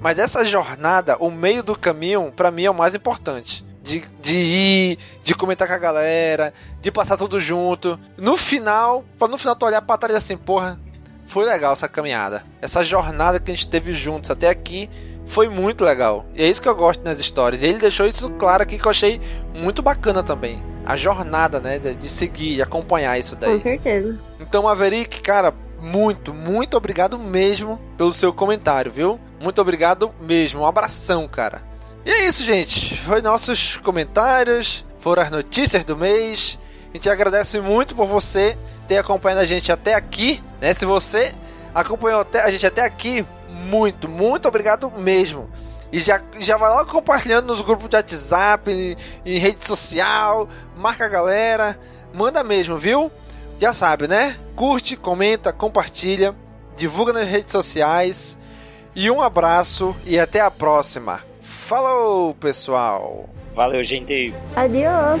mas essa jornada, o meio do caminho, para mim é o mais importante. De, de ir, de comentar com a galera, de passar tudo junto. No final, pra no final tu olhar pra trás assim, porra, foi legal essa caminhada. Essa jornada que a gente teve juntos até aqui foi muito legal. E é isso que eu gosto nas histórias. E ele deixou isso claro aqui que eu achei muito bacana também. A jornada, né? De, seguir, de acompanhar isso daí. Com certeza. Então, Maverick, cara, muito, muito obrigado mesmo pelo seu comentário, viu? Muito obrigado mesmo. Um abração, cara. E é isso, gente. Foi nossos comentários, foram as notícias do mês. A gente agradece muito por você ter acompanhado a gente até aqui, né? Se você acompanhou a gente até aqui, muito, muito obrigado mesmo. E já, já vai logo compartilhando nos grupos de WhatsApp, em, em rede social, marca a galera, manda mesmo, viu? Já sabe, né? Curte, comenta, compartilha, divulga nas redes sociais. E um abraço e até a próxima. Falou, pessoal! Valeu, gente! Adiós!